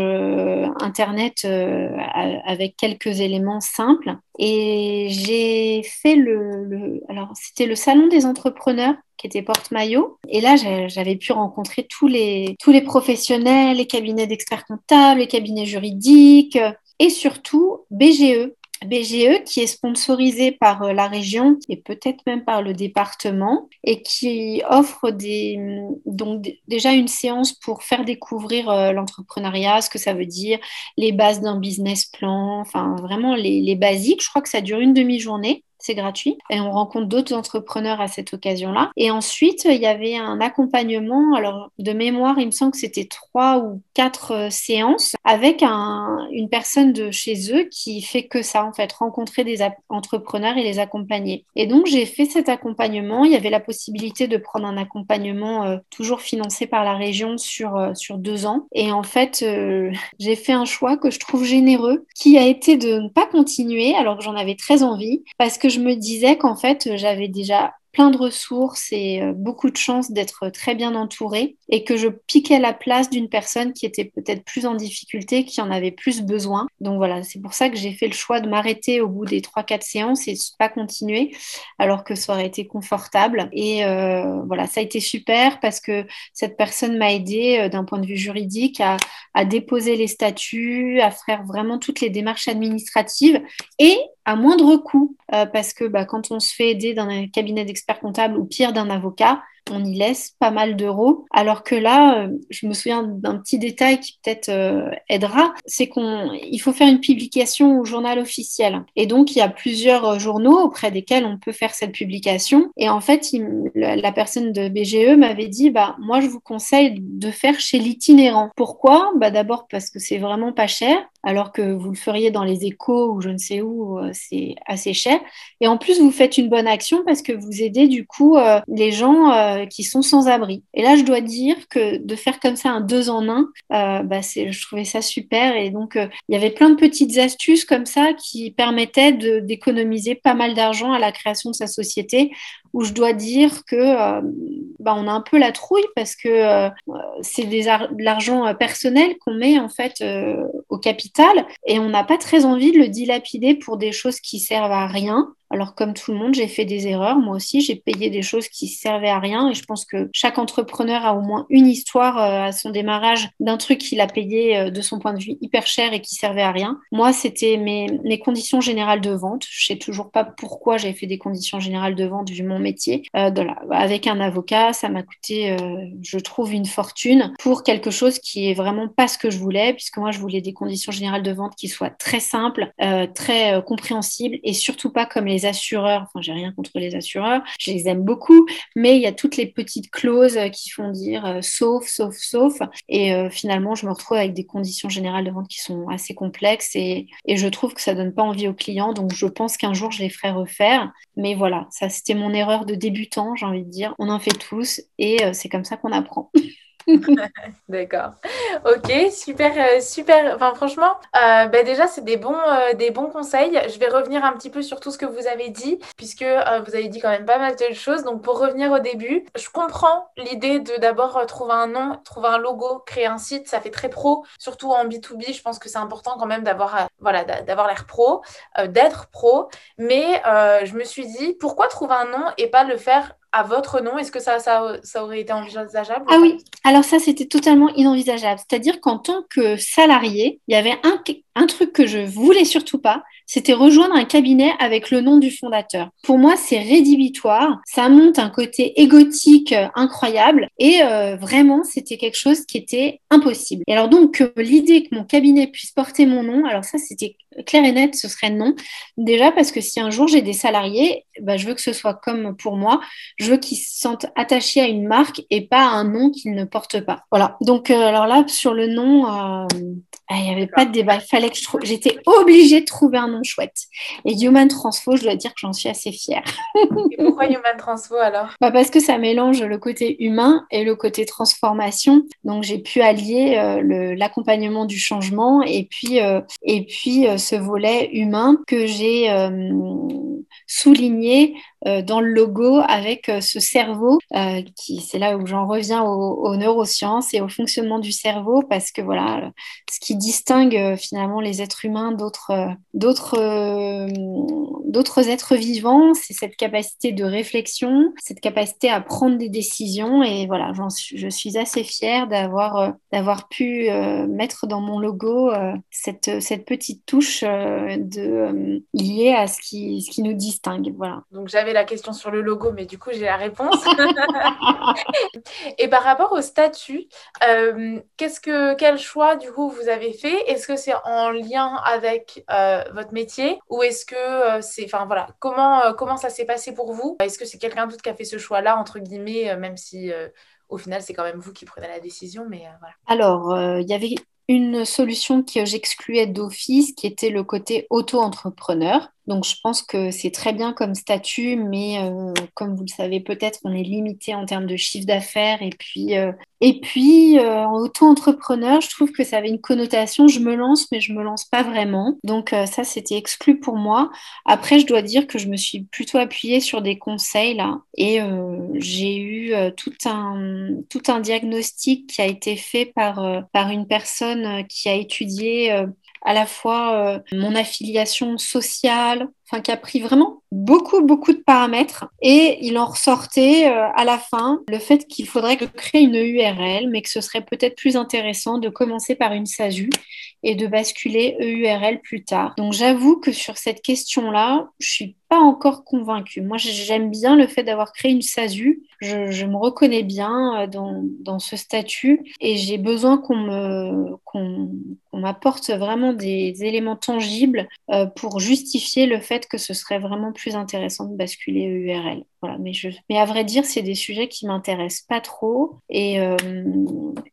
internet avec quelques éléments simples. Et j'ai fait le, alors c'était le salon des entrepreneurs qui était porte-maillot. Et là, j'avais pu rencontrer tous les, tous les professionnels, les cabinets d'experts comptables, les cabinets juridiques et surtout BGE, BGE qui est sponsorisé par euh, la région et peut-être même par le département et qui offre des, donc déjà une séance pour faire découvrir euh, l'entrepreneuriat, ce que ça veut dire, les bases d'un business plan, enfin vraiment les, les basiques. Je crois que ça dure une demi-journée c'est gratuit. Et on rencontre d'autres entrepreneurs à cette occasion-là. Et ensuite, il y avait un accompagnement. Alors, de mémoire, il me semble que c'était trois ou quatre euh, séances avec un, une personne de chez eux qui fait que ça, en fait, rencontrer des entrepreneurs et les accompagner. Et donc, j'ai fait cet accompagnement. Il y avait la possibilité de prendre un accompagnement euh, toujours financé par la région sur, euh, sur deux ans. Et en fait, j'ai fait un choix que je trouve généreux, qui a été de ne pas continuer alors que j'en avais très envie, parce que je me disais qu'en fait, j'avais déjà plein de ressources et euh, beaucoup de chance d'être très bien entourée et que je piquais la place d'une personne qui était peut-être plus en difficulté, qui en avait plus besoin. Donc voilà, c'est pour ça que j'ai fait le choix de m'arrêter au bout des 3-4 séances et de pas continuer alors que ça aurait été confortable. Et euh, voilà, ça a été super parce que cette personne m'a aidé euh, d'un point de vue juridique à, déposer les statuts, à faire vraiment toutes les démarches administratives et à moindre coût, parce que bah, quand on se fait aider dans un cabinet d'experts comptables ou pire d'un avocat, on y laisse pas mal d'euros. Alors que là, je me souviens d'un petit détail qui peut-être aidera, c'est qu'on il faut faire une publication au journal officiel. Et donc, il y a plusieurs journaux auprès desquels on peut faire cette publication. Et en fait, la, personne de BGE m'avait dit, bah, moi, je vous conseille de faire chez l'itinérant. Pourquoi? Bah, D'abord parce que c'est vraiment pas cher, alors que vous le feriez dans les échos ou je ne sais où, euh, c'est assez cher. Et en plus, vous faites une bonne action parce que vous aidez du coup euh, les gens euh, qui sont sans abri. Et là, je dois dire que de faire comme ça un deux en un, bah, je trouvais ça super. Et donc, il y avait plein de petites astuces comme ça qui permettaient d'économiser pas mal d'argent à la création de sa société où je dois dire que euh, bah, on a un peu la trouille parce que euh, c'est de l'argent euh, personnel qu'on met en fait au capital et on n'a pas très envie de le dilapider pour des choses qui servent à rien. Alors comme tout le monde, j'ai fait des erreurs. Moi aussi, j'ai payé des choses qui servaient à rien. Et je pense que chaque entrepreneur a au moins une histoire euh, à son démarrage d'un truc qu'il a payé euh, de son point de vue hyper cher et qui servait à rien. Moi, c'était mes, conditions générales de vente. Je sais toujours pas pourquoi j'ai fait des conditions générales de vente vu mon métier. Euh, avec un avocat, ça m'a coûté, je trouve, une fortune pour quelque chose qui est vraiment pas ce que je voulais, puisque moi, je voulais des conditions générales de vente qui soient très simples, très compréhensibles et surtout pas comme les assureurs, enfin j'ai rien contre les assureurs, je les aime beaucoup, mais il y a toutes les petites clauses qui font dire euh, sauf, sauf, sauf. Et euh, finalement, je me retrouve avec des conditions générales de vente qui sont assez complexes et, et je trouve que ça donne pas envie aux clients. Donc je pense qu'un jour, je les ferai refaire. Mais voilà, ça c'était mon erreur de débutant, j'ai envie de dire. On en fait tous et euh, c'est comme ça qu'on apprend. D'accord. Ok, super, euh, super. Enfin, franchement, euh, bah, déjà, c'est des bons, euh, des bons conseils. Je vais revenir un petit peu sur tout ce que vous avez dit, puisque vous avez dit quand même pas mal de choses. Donc, pour revenir au début, je comprends l'idée de d'abord trouver un nom, trouver un logo, créer un site. Ça fait très pro, surtout en B2B. Je pense que c'est important quand même d'avoir, voilà, d'avoir l'air pro, d'être pro. Mais je me suis dit, pourquoi trouver un nom et pas le faire à votre nom, est-ce que ça, ça, ça, aurait été envisageable Ah oui, alors ça, c'était totalement inenvisageable. C'est-à-dire qu'en tant que salarié, il y avait un, un truc que je voulais surtout pas, c'était rejoindre un cabinet avec le nom du fondateur. Pour moi, c'est rédhibitoire, ça monte un côté égotique euh, incroyable et euh, vraiment, c'était quelque chose qui était impossible. Et alors donc, l'idée que mon cabinet puisse porter mon nom, alors ça, c'était clair et net, ce serait non. Déjà parce que si un jour j'ai des salariés, bah, je veux que ce soit comme pour moi, je veux qu'ils se sentent attachés à une marque et pas à un nom qu'ils ne portent pas. Voilà. Donc, euh, alors là, sur le nom, il n'y avait pas de débat. Fallait que je trouve. J'étais obligée de trouver un nom chouette. Et Human Transfo, je dois dire que j'en suis assez fière. et pourquoi Human Transfo alors? Bah Parce que ça mélange le côté humain et le côté transformation. Donc j'ai pu allier euh, l'accompagnement du changement et puis, euh, et puis euh, ce volet humain que j'ai souligné euh, dans le logo avec euh, ce cerveau, euh, qui c'est là où j'en reviens aux, neurosciences et au fonctionnement du cerveau, parce que voilà, ce qui distingue finalement les êtres humains d'autres d'autres êtres vivants, c'est cette capacité de réflexion, cette capacité à prendre des décisions. Et voilà, je suis assez fière d'avoir d'avoir pu mettre dans mon logo cette, cette petite touche liée à ce qui ce qui nous distingue. Voilà. Donc j'avais la question sur le logo, mais du coup, j'ai la réponse. et par rapport au statut, euh, qu'est-ce que, quel choix, du coup, vous avez fait? Est-ce que c'est en lien avec euh, votre métier? Ou est-ce que euh, c'est... Enfin, voilà, comment, comment ça s'est passé pour vous? Est-ce que c'est quelqu'un d'autre qui a fait ce choix-là, entre guillemets, même si... au final, c'est quand même vous qui prenez la décision, mais voilà. Alors, il y avait une solution que j'excluais d'office, qui était le côté auto-entrepreneur. Donc, je pense que c'est très bien comme statut, mais euh, comme vous le savez peut-être, on est limité en termes de chiffre d'affaires. Et puis, euh, et puis euh, en auto-entrepreneur, je trouve que ça avait une connotation, je me lance, mais je me lance pas vraiment. Donc, ça, c'était exclu pour moi. Après, je dois dire que je me suis plutôt appuyée sur des conseils là. Et j'ai eu tout, un, tout un diagnostic qui a été fait par, par une personne qui a étudié à la fois mon affiliation sociale, enfin qui a pris vraiment beaucoup, beaucoup de paramètres et il en ressortait euh, à la fin le fait qu'il faudrait créer une URL, mais que ce serait peut-être plus intéressant de commencer par une SASU et de basculer EURL plus tard. Donc j'avoue que sur cette question-là, je suis pas encore convaincue. Moi, j'aime bien le fait d'avoir créé une SASU. Je, me reconnais bien euh, dans, dans ce statut et j'ai besoin qu'on me qu'on m'apporte vraiment des éléments tangibles euh, pour justifier le fait que ce serait vraiment plus intéressant de basculer EURL. Voilà, mais, je, mais à vrai dire, c'est des sujets qui m'intéressent pas trop et, euh,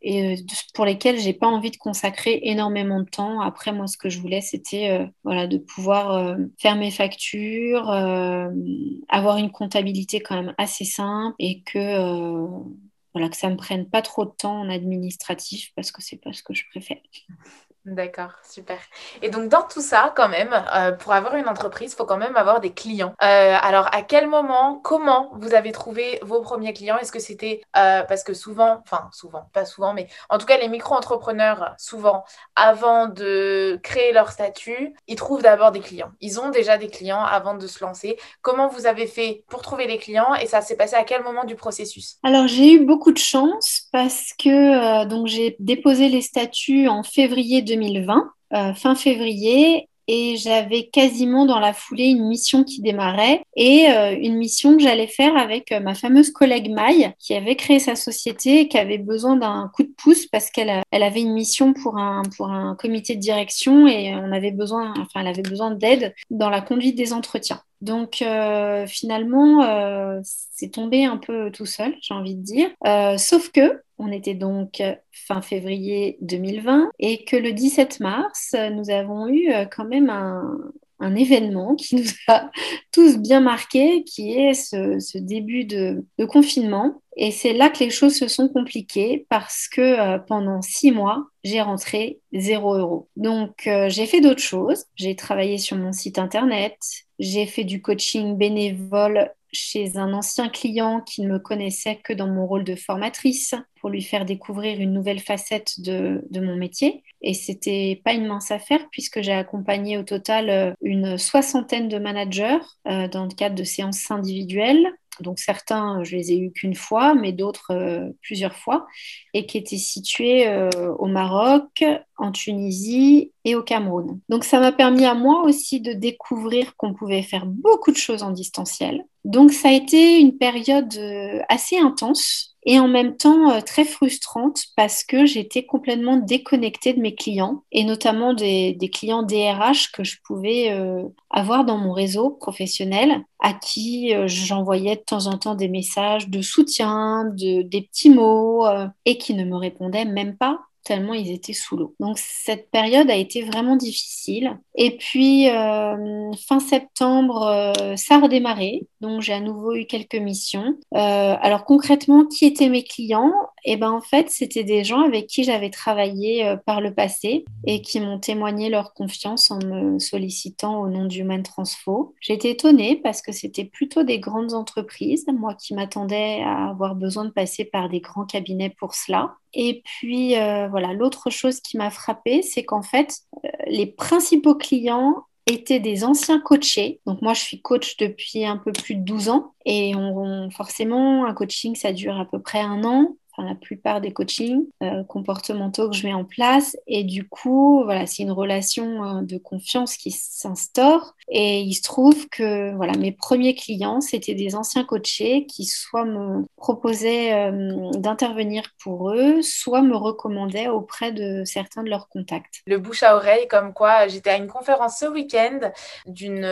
et pour lesquels j'ai pas envie de consacrer énormément de temps. Après, moi, ce que je voulais, c'était voilà, de pouvoir faire mes factures, euh, avoir une comptabilité quand même assez simple et que euh, voilà que ça me prenne pas trop de temps en administratif parce que c'est pas ce que je préfère. D'accord, super. Et donc dans tout ça, quand même, euh, pour avoir une entreprise, il faut quand même avoir des clients. Euh, alors à quel moment, comment vous avez trouvé vos premiers clients? Est-ce que c'était euh, parce que souvent, enfin souvent, pas souvent, mais en tout cas les micro-entrepreneurs, souvent, avant de créer leur statut, ils trouvent d'abord des clients. Ils ont déjà des clients avant de se lancer. Comment vous avez fait pour trouver des clients et ça s'est passé à quel moment du processus? Alors j'ai eu beaucoup de chance parce que donc j'ai déposé les statuts en février 2020 2020, euh, fin février, et j'avais quasiment dans la foulée une mission qui démarrait et euh, une mission que j'allais faire avec euh, ma fameuse collègue Maï qui avait créé sa société et qui avait besoin d'un coup de pouce parce qu'elle elle avait une mission pour un, pour un comité de direction et on avait besoin, enfin, elle avait besoin d'aide dans la conduite des entretiens. Donc finalement, c'est tombé un peu tout seul, j'ai envie de dire. sauf que on était donc fin février 2020 et que le 17 mars, nous avons eu euh, quand même un, événement qui nous a tous bien marqué, qui est ce, début de, confinement. Et c'est là que les choses se sont compliquées parce que euh, pendant six mois, j'ai rentré zéro euro. Donc, euh, j'ai fait d'autres choses. J'ai travaillé sur mon site internet. J'ai fait du coaching bénévole chez un ancien client qui ne me connaissait que dans mon rôle de formatrice pour lui faire découvrir une nouvelle facette de, mon métier. Et c'était pas une mince affaire puisque j'ai accompagné au total euh, une soixantaine de managers dans le cadre de séances individuelles donc certains, je les ai eus qu'une fois, mais d'autres euh, plusieurs fois, et qui étaient situés euh, au Maroc, en Tunisie et au Cameroun. Donc ça m'a permis à moi aussi de découvrir qu'on pouvait faire beaucoup de choses en distanciel. Donc ça a été une période euh, assez intense et en même temps euh, très frustrante parce que j'étais complètement déconnectée de mes clients et notamment des, clients DRH que je pouvais euh, avoir dans mon réseau professionnel à qui euh, j'envoyais de temps en temps des messages de soutien, de, des petits mots et qui ne me répondaient même pas tellement ils étaient sous l'eau. Donc cette période a été vraiment difficile. Et puis euh, fin septembre, euh, ça a redémarré. Donc j'ai à nouveau eu quelques missions. Euh, alors concrètement, qui étaient mes clients? Eh ben en fait, c'était des gens avec qui j'avais travaillé par le passé et qui m'ont témoigné leur confiance en me sollicitant au nom d'Human Transfo. J'étais étonnée parce que c'était plutôt des grandes entreprises, moi qui m'attendais à avoir besoin de passer par des grands cabinets pour cela. Et puis, euh, voilà, l'autre chose qui m'a frappée, c'est qu'en fait, euh, les principaux clients étaient des anciens coachés. Donc moi, je suis coach depuis un peu plus de 12 ans. Et forcément, un coaching, ça dure à peu près un an la plupart des coachings euh, comportementaux que je mets en place. Et du coup, voilà, c'est une relation euh, de confiance qui s'instaure. Et il se trouve que voilà, mes premiers clients, c'était des anciens coachés qui soit me proposaient euh, d'intervenir pour eux, soit me recommandaient auprès de certains de leurs contacts. Le bouche à oreille, comme quoi j'étais à une conférence ce week-end d'une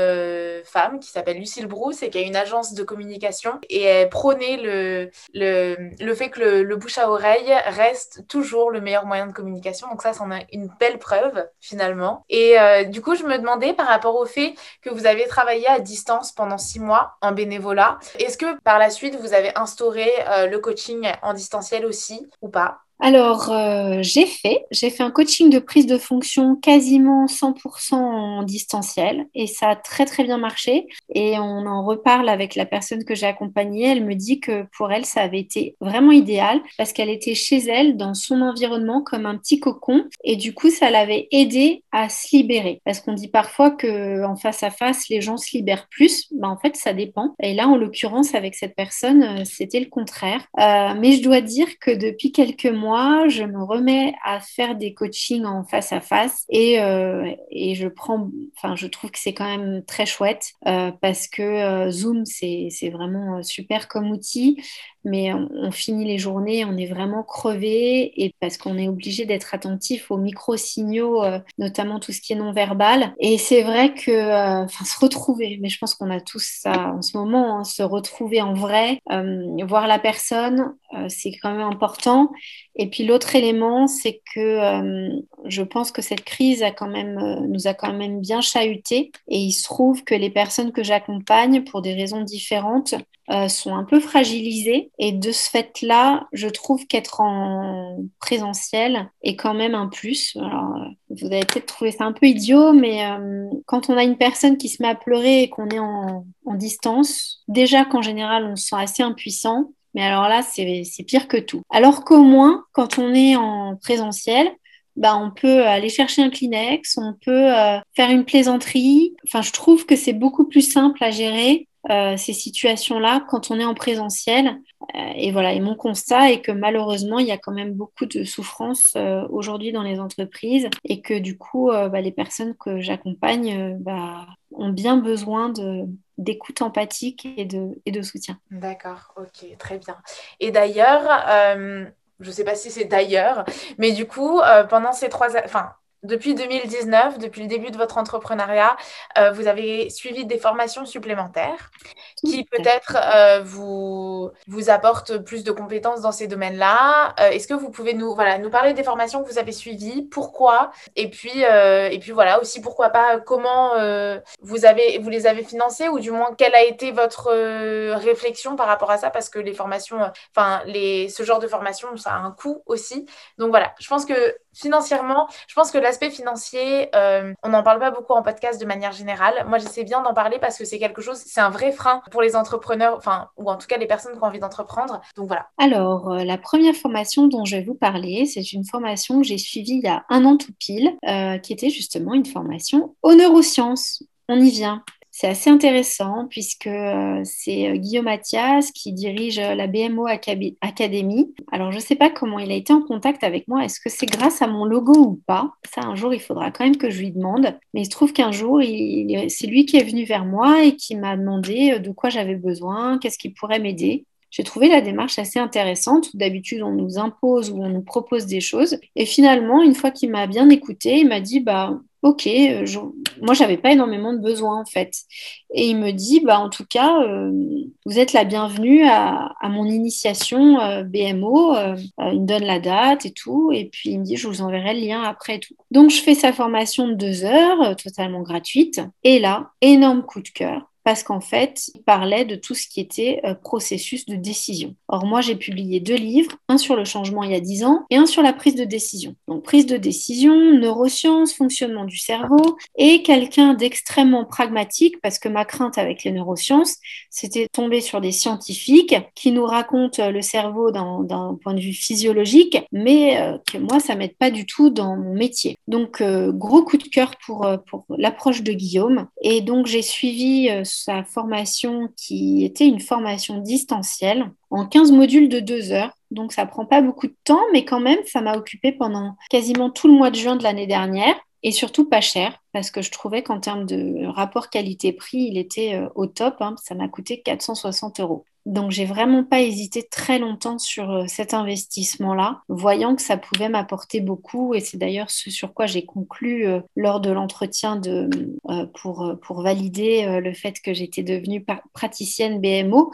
femme qui s'appelle Lucille Brousse et qui a une agence de communication et elle prônait le, le, le fait que le le bouche à oreille reste toujours le meilleur moyen de communication. Donc ça, c'en a une belle preuve finalement. Et euh, du coup, je me demandais par rapport au fait que vous avez travaillé à distance pendant six mois en bénévolat, est-ce que par la suite, vous avez instauré euh, le coaching en distanciel aussi ou pas? Alors, euh, j'ai fait, j'ai fait un coaching de prise de fonction quasiment 100% en distanciel et ça a très très bien marché. Et on en reparle avec la personne que j'ai accompagnée. Elle me dit que pour elle, ça avait été vraiment idéal parce qu'elle était chez elle, dans son environnement, comme un petit cocon. Et du coup, ça l'avait aidé à se libérer. Parce qu'on dit parfois que face à face, les gens se libèrent plus. Ben, en fait, ça dépend. Et là, en l'occurrence, avec cette personne, euh, c'était le contraire. Euh, mais je dois dire que depuis quelques mois, moi, je me remets à faire des coachings en face à face et, euh, je prends, enfin, je trouve que c'est quand même très chouette euh, parce que euh, Zoom, c'est vraiment super comme outil mais on, finit les journées, on est vraiment crevé et parce qu'on est obligé d'être attentif aux micro-signaux, euh, notamment tout ce qui est non-verbal. Et c'est vrai que, euh, se retrouver, mais je pense qu'on a tous ça en ce moment, hein, se retrouver en vrai, euh, voir la personne, c'est quand même important. Et puis l'autre élément, c'est que je pense que cette crise a quand même, nous a quand même bien chahuté. Et il se trouve que les personnes que j'accompagne, pour des raisons différentes, sont un peu fragilisées. Et de ce fait-là, je trouve qu'être en présentiel est quand même un plus. Alors, euh, vous avez peut-être trouvé ça un peu idiot, mais euh, quand on a une personne qui se met à pleurer et qu'on est en, distance, déjà qu'en général, on se sent assez impuissant. Mais alors là, c'est pire que tout. Alors qu'au moins, quand on est en présentiel, bah, on peut aller chercher un Kleenex, on peut faire une plaisanterie. Enfin, je trouve que c'est beaucoup plus simple à gérer euh, ces situations-là quand on est en présentiel. Euh, et voilà, et mon constat est que malheureusement, il y a quand même beaucoup de souffrance euh, aujourd'hui dans les entreprises et que du coup, bah, les personnes que j'accompagne bah, ont bien besoin d'écoute empathique et de, et de soutien. D'accord, ok, très bien. Et d'ailleurs, je ne sais pas si c'est d'ailleurs, mais du coup, pendant ces trois... Enfin, depuis 2019, depuis le début de votre entrepreneuriat, euh, vous avez suivi des formations supplémentaires qui peut-être euh, vous, vous apportent plus de compétences dans ces domaines-là. Euh, est-ce que vous pouvez nous, voilà, nous parler des formations que vous avez suivies, pourquoi Et puis, et puis voilà, aussi pourquoi pas, comment vous, avez, vous les avez financées ou du moins quelle a été votre réflexion par rapport à ça? Parce que les formations, enfin, les, ce genre de formation, ça a un coût aussi. Donc voilà, je pense que financièrement, je pense que l'aspect financier, euh, on n'en parle pas beaucoup en podcast de manière générale. Moi, j'essaie bien d'en parler parce que c'est quelque chose, c'est un vrai frein pour les entrepreneurs, enfin, ou en tout cas les personnes qui ont envie d'entreprendre. Donc voilà. Alors, euh, la première formation dont je vais vous parler, c'est une formation que j'ai suivie il y a un an tout pile, euh, qui était justement une formation aux neurosciences. On y vient. C'est assez intéressant puisque euh, c'est euh, Guillaume Mathias qui dirige euh, la BMO Academy. Alors, je ne sais pas comment il a été en contact avec moi. Est-ce que c'est grâce à mon logo ou pas? Ça, un jour, il faudra quand même que je lui demande. Mais il se trouve qu'un jour, c'est lui qui est venu vers moi et qui m'a demandé de quoi j'avais besoin, qu'est-ce qui pourrait m'aider. J'ai trouvé la démarche assez intéressante. D'habitude, on nous impose ou on nous propose des choses. Et finalement, une fois qu'il m'a bien écouté, il m'a dit, bah, ok, euh, je, moi j'avais pas énormément de besoins en fait. Et il me dit, bah en tout cas, euh, vous êtes la bienvenue à, mon initiation euh, BMO. il me donne la date et tout, et puis il me dit, je vous enverrai le lien après tout. Donc je fais sa formation de deux heures, totalement gratuite. Et là, énorme coup de cœur parce qu'en fait, il parlait de tout ce qui était euh, processus de décision. Or, moi, j'ai publié deux livres, un sur le changement il y a dix ans et un sur la prise de décision. Donc, prise de décision, neurosciences, fonctionnement du cerveau, et quelqu'un d'extrêmement pragmatique, parce que ma crainte avec les neurosciences, c'était tomber sur des scientifiques qui nous racontent le cerveau d'un point de vue physiologique, mais euh, que moi, ça m'aide pas du tout dans mon métier. Donc, euh, gros coup de cœur pour, pour l'approche de Guillaume. Et donc, j'ai suivi sa formation qui était une formation distancielle en 15 modules de 2 heures. Donc ça prend pas beaucoup de temps, mais quand même, ça m'a occupé pendant quasiment tout le mois de juin de l'année dernière et surtout pas cher parce que je trouvais qu'en termes de rapport qualité-prix, il était euh, au top. Hein. ça m'a coûté 460 euros. Donc, j'ai vraiment pas hésité très longtemps sur euh, cet investissement-là, voyant que ça pouvait m'apporter beaucoup. Et c'est d'ailleurs ce sur quoi j'ai conclu euh, lors de l'entretien de, pour, pour valider le fait que j'étais devenue praticienne BMO.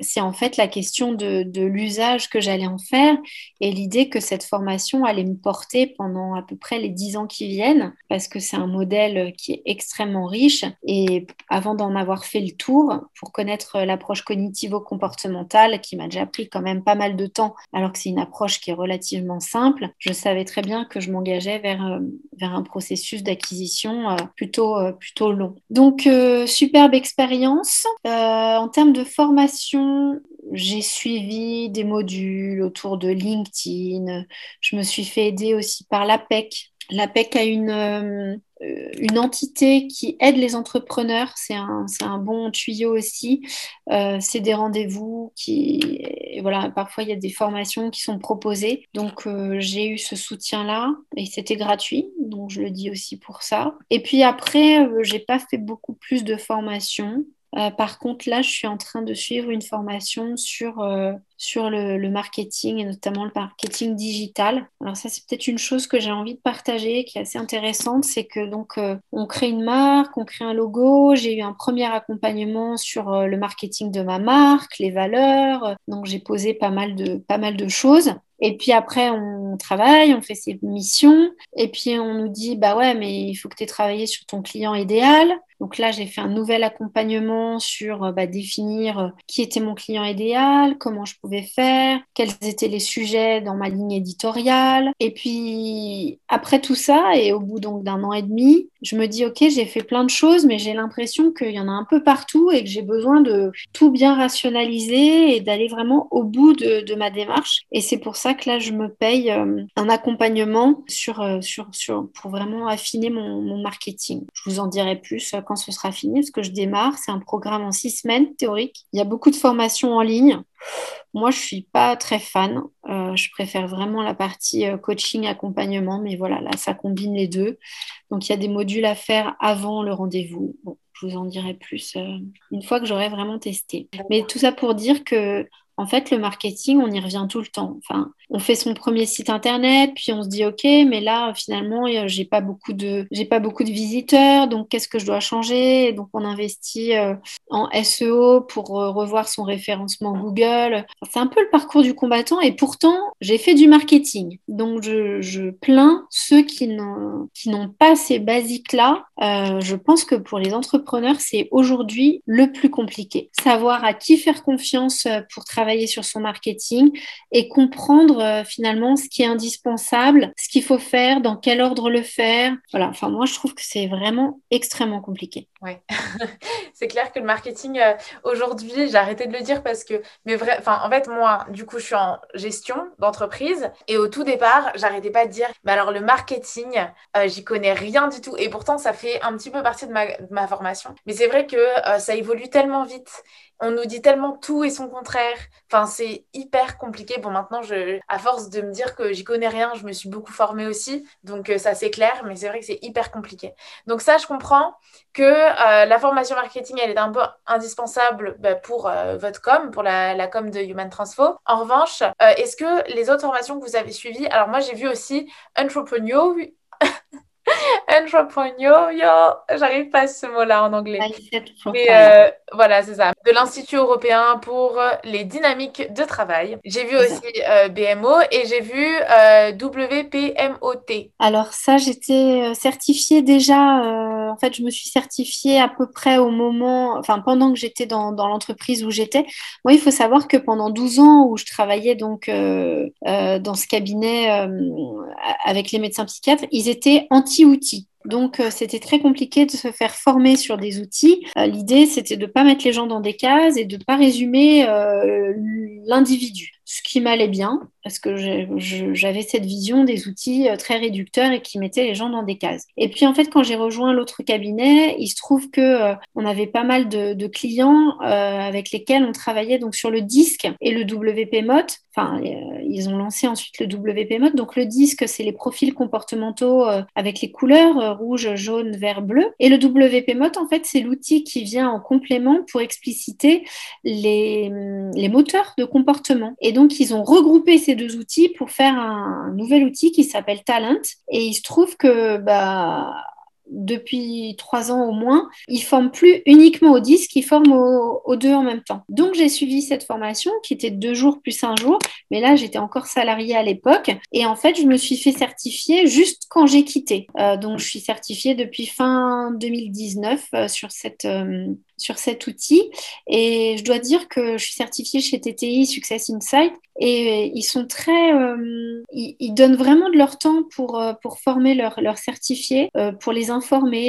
C'est en fait la question de, de l'usage que j'allais en faire et l'idée que cette formation allait me porter pendant à peu près les dix ans qui viennent, parce que c'est un modèle qui est extrêmement riche. Et avant d'en avoir fait le tour, pour connaître l'approche cognitive socio-comportementale qui m'a déjà pris quand même pas mal de temps, alors que c'est une approche qui est relativement simple. Je savais très bien que je m'engageais vers, euh, vers un processus d'acquisition euh, plutôt, plutôt long. Donc, superbe expérience. en termes de formation, j'ai suivi des modules autour de LinkedIn. Je me suis fait aider aussi par l'APEC. L'APEC a une, euh, une entité qui aide les entrepreneurs. C'est un, un, bon tuyau aussi. Euh, c'est des rendez-vous qui, voilà, parfois il y a des formations qui sont proposées. Donc euh, j'ai eu ce soutien-là et c'était gratuit. Donc je le dis aussi pour ça. Et puis après, j'ai pas fait beaucoup plus de formations. Euh, par contre, là, je suis en train de suivre une formation sur, euh, sur le, marketing et notamment le marketing digital. Alors ça, c'est peut-être une chose que j'ai envie de partager, qui est assez intéressante, c'est que donc euh, on crée une marque, on crée un logo. J'ai eu un premier accompagnement sur le marketing de ma marque, les valeurs. Donc j'ai posé pas mal de pas mal de choses. Et puis après, on travaille, on fait ses missions. Et puis on nous dit, bah ouais, mais il faut que tu aies travaillé sur ton client idéal. Donc là, j'ai fait un nouvel accompagnement sur euh, bah, définir euh, qui était mon client idéal, comment je pouvais faire, quels étaient les sujets dans ma ligne éditoriale. Et puis après tout ça, et au bout d'un an et demi, je me dis ok, j'ai fait plein de choses, mais j'ai l'impression qu'il y en a un peu partout et que j'ai besoin de tout bien rationaliser et d'aller vraiment au bout de, ma démarche. Et c'est pour ça que là, je me paye euh, un accompagnement sur, sur, sur, pour vraiment affiner mon, mon marketing. Je vous en dirai plus quand ce sera fini, parce que je démarre. C'est un programme en six semaines théorique. Il y a beaucoup de formations en ligne. Moi, je suis pas très fan. Euh, je préfère vraiment la partie euh, coaching, accompagnement, mais voilà, là, ça combine les deux. Donc, il y a des modules à faire avant le rendez-vous. je vous en dirai plus euh, une fois que j'aurai vraiment testé. Mais tout ça pour dire que en fait, le marketing, on y revient tout le temps. Enfin, on fait son premier site internet, puis on se dit ok, mais là finalement, j'ai pas beaucoup de, j'ai pas beaucoup de visiteurs, donc qu'est-ce que je dois changer? Donc on investit euh, en SEO pour euh, revoir son référencement Google. c'est un peu le parcours du combattant, et pourtant j'ai fait du marketing. Donc je, plains ceux qui n'ont pas ces basiques là. Euh, je pense que pour les entrepreneurs, c'est aujourd'hui le plus compliqué. Savoir à qui faire confiance pour travailler travailler sur son marketing et comprendre euh, finalement ce qui est indispensable, ce qu'il faut faire, dans quel ordre le faire. Voilà, enfin moi je trouve que c'est vraiment extrêmement compliqué. Ouais, c'est clair que le marketing euh, aujourd'hui, j'ai arrêté de le dire parce que, mais vrai, enfin en fait moi, du coup je suis en gestion d'entreprise et au tout départ, j'arrêtais pas de dire, mais alors le marketing, euh, j'y connais rien du tout et pourtant ça fait un petit peu partie de ma, de ma formation. Mais c'est vrai que ça évolue tellement vite on nous dit tellement tout et son contraire. Enfin, c'est hyper compliqué. Bon, maintenant, à force de me dire que j'y connais rien, je me suis beaucoup formée aussi. Donc, euh, ça, c'est clair, mais c'est vrai que c'est hyper compliqué. Donc, ça, je comprends que euh, la formation marketing, elle est un peu indispensable bah, pour euh, votre com, pour la, la, com de Human Transfo. En revanche, est-ce que les autres formations que vous avez suivies, alors moi, j'ai vu aussi Entrepreneur, Entrepreneur, j'arrive pas à ce mot-là en anglais. Mais euh, voilà, c'est ça. De l'Institut européen pour les dynamiques de travail. J'ai vu aussi euh, BMO et j'ai vu euh, WPMOT. Alors ça, j'étais certifiée déjà. en fait, je me suis certifiée à peu près au moment, enfin pendant que j'étais dans, dans l'entreprise où j'étais. Moi, il faut savoir que pendant 12 ans où je travaillais donc dans ce cabinet avec les médecins psychiatres, ils étaient anti-outils. Donc, euh, c'était très compliqué de se faire former sur des outils. Euh, l'idée, c'était de pas mettre les gens dans des cases et de ne pas résumer euh, l'individu ce qui m'allait bien, parce que j'avais cette vision des outils euh, très réducteurs et qui mettaient les gens dans des cases. Et puis en fait, quand j'ai rejoint l'autre cabinet, il se trouve que euh, on avait pas mal de, clients euh, avec lesquels on travaillait donc sur le disque et le WPMOT. Enfin, ils ont lancé ensuite le WPMOT. Donc le disque, c'est les profils comportementaux avec les couleurs rouge, jaune, vert, bleu. Et le WPMOT, en fait, c'est l'outil qui vient en complément pour expliciter les, moteurs de comportement. Donc, ils ont regroupé ces deux outils pour faire un, nouvel outil qui s'appelle Talent. Et il se trouve que bah, depuis trois ans au moins, ils forment plus uniquement au 10, ils forment aux, deux en même temps. Donc j'ai suivi cette formation qui était deux jours plus un jour, mais là j'étais encore salariée à l'époque et en fait je me suis fait certifier juste quand j'ai quitté. Euh, donc je suis certifiée depuis fin 2019 euh, sur cette euh, sur cet outil. Et je dois dire que je suis certifiée chez TTI Success Insight et ils sont très, ils, donnent vraiment de leur temps pour, pour former leurs leur certifiés, pour les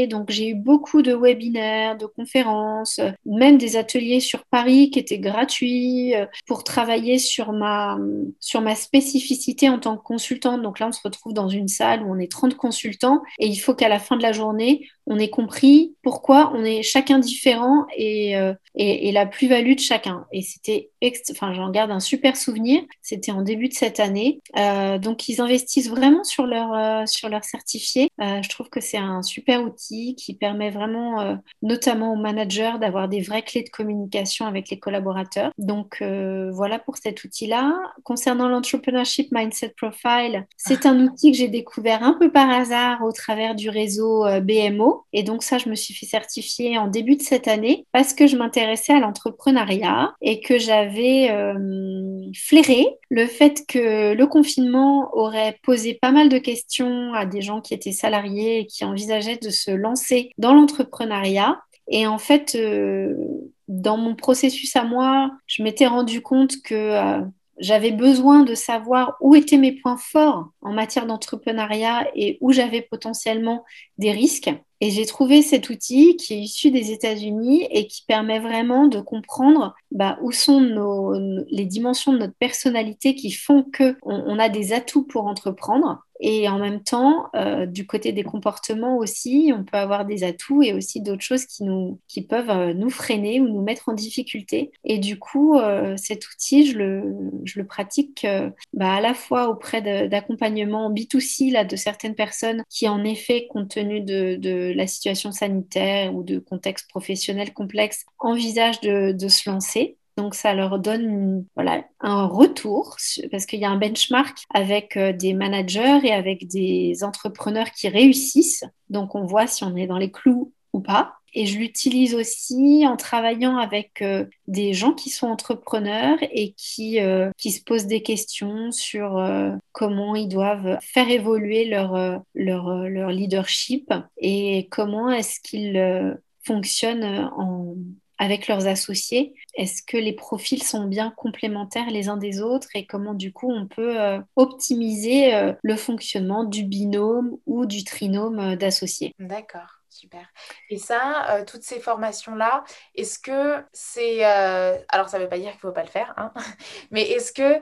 Donc j'ai eu beaucoup de webinaires, de conférences, même des ateliers sur Paris qui étaient gratuits pour travailler sur ma, sur ma spécificité en tant que consultante. Donc là, on se retrouve dans une salle où on est 30 consultants et il faut qu'à la fin de la journée, on ait compris pourquoi on est chacun différent et, euh, et, la plus-value de chacun. Et c'était, enfin, j'en garde un super souvenir. C'était en début de cette année. Euh, donc, ils investissent vraiment sur leur euh, sur leur certifié. je trouve que c'est un super outil qui permet vraiment, notamment aux managers, d'avoir des vraies clés de communication avec les collaborateurs. Donc, voilà pour cet outil-là. Concernant l'entrepreneurship mindset profile, c'est un outil que j'ai découvert un peu par hasard au travers du réseau BMO. Et donc ça, je me suis fait certifier en début de cette année parce que je m'intéressais à l'entrepreneuriat et que j'avais euh, flairé le fait que le confinement aurait posé pas mal de questions à des gens qui étaient salariés et qui envisageaient de se lancer dans l'entrepreneuriat. Et en fait, euh, dans mon processus à moi, je m'étais rendu compte que euh, j'avais besoin de savoir où étaient mes points forts en matière d'entrepreneuriat et où j'avais potentiellement des risques. Et j'ai trouvé cet outil qui est issu des États-Unis et qui permet vraiment de comprendre bah, où sont nos, les dimensions de notre personnalité qui font qu'on on a des atouts pour entreprendre et en même temps, euh, du côté des comportements aussi, on peut avoir des atouts et aussi d'autres choses qui, nous, qui peuvent euh, nous freiner ou nous mettre en difficulté. Et du coup, euh, cet outil, je le, je le pratique bah, à la fois auprès d'accompagnement B2C là, de certaines personnes qui, en effet, compte tenu de, de la situation sanitaire ou de contexte professionnel complexe, envisagent de, de se lancer. Donc ça leur donne voilà, un retour parce qu'il y a un benchmark avec euh, des managers et avec des entrepreneurs qui réussissent. Donc on voit si on est dans les clous ou pas. Et je l'utilise aussi en travaillant avec euh, des gens qui sont entrepreneurs et qui, euh, qui se posent des questions sur comment ils doivent faire évoluer leur, leur, leur leadership et comment est-ce qu'ils fonctionnent en, avec leurs associés Est-ce que les profils sont bien complémentaires les uns des autres et comment du coup on peut euh, optimiser euh, le fonctionnement du binôme ou du trinôme euh, d'associés? D'accord. Super. Et ça, toutes ces formations-là, est-ce que c'est... alors, ça ne veut pas dire qu'il ne faut pas le faire, hein, mais est-ce que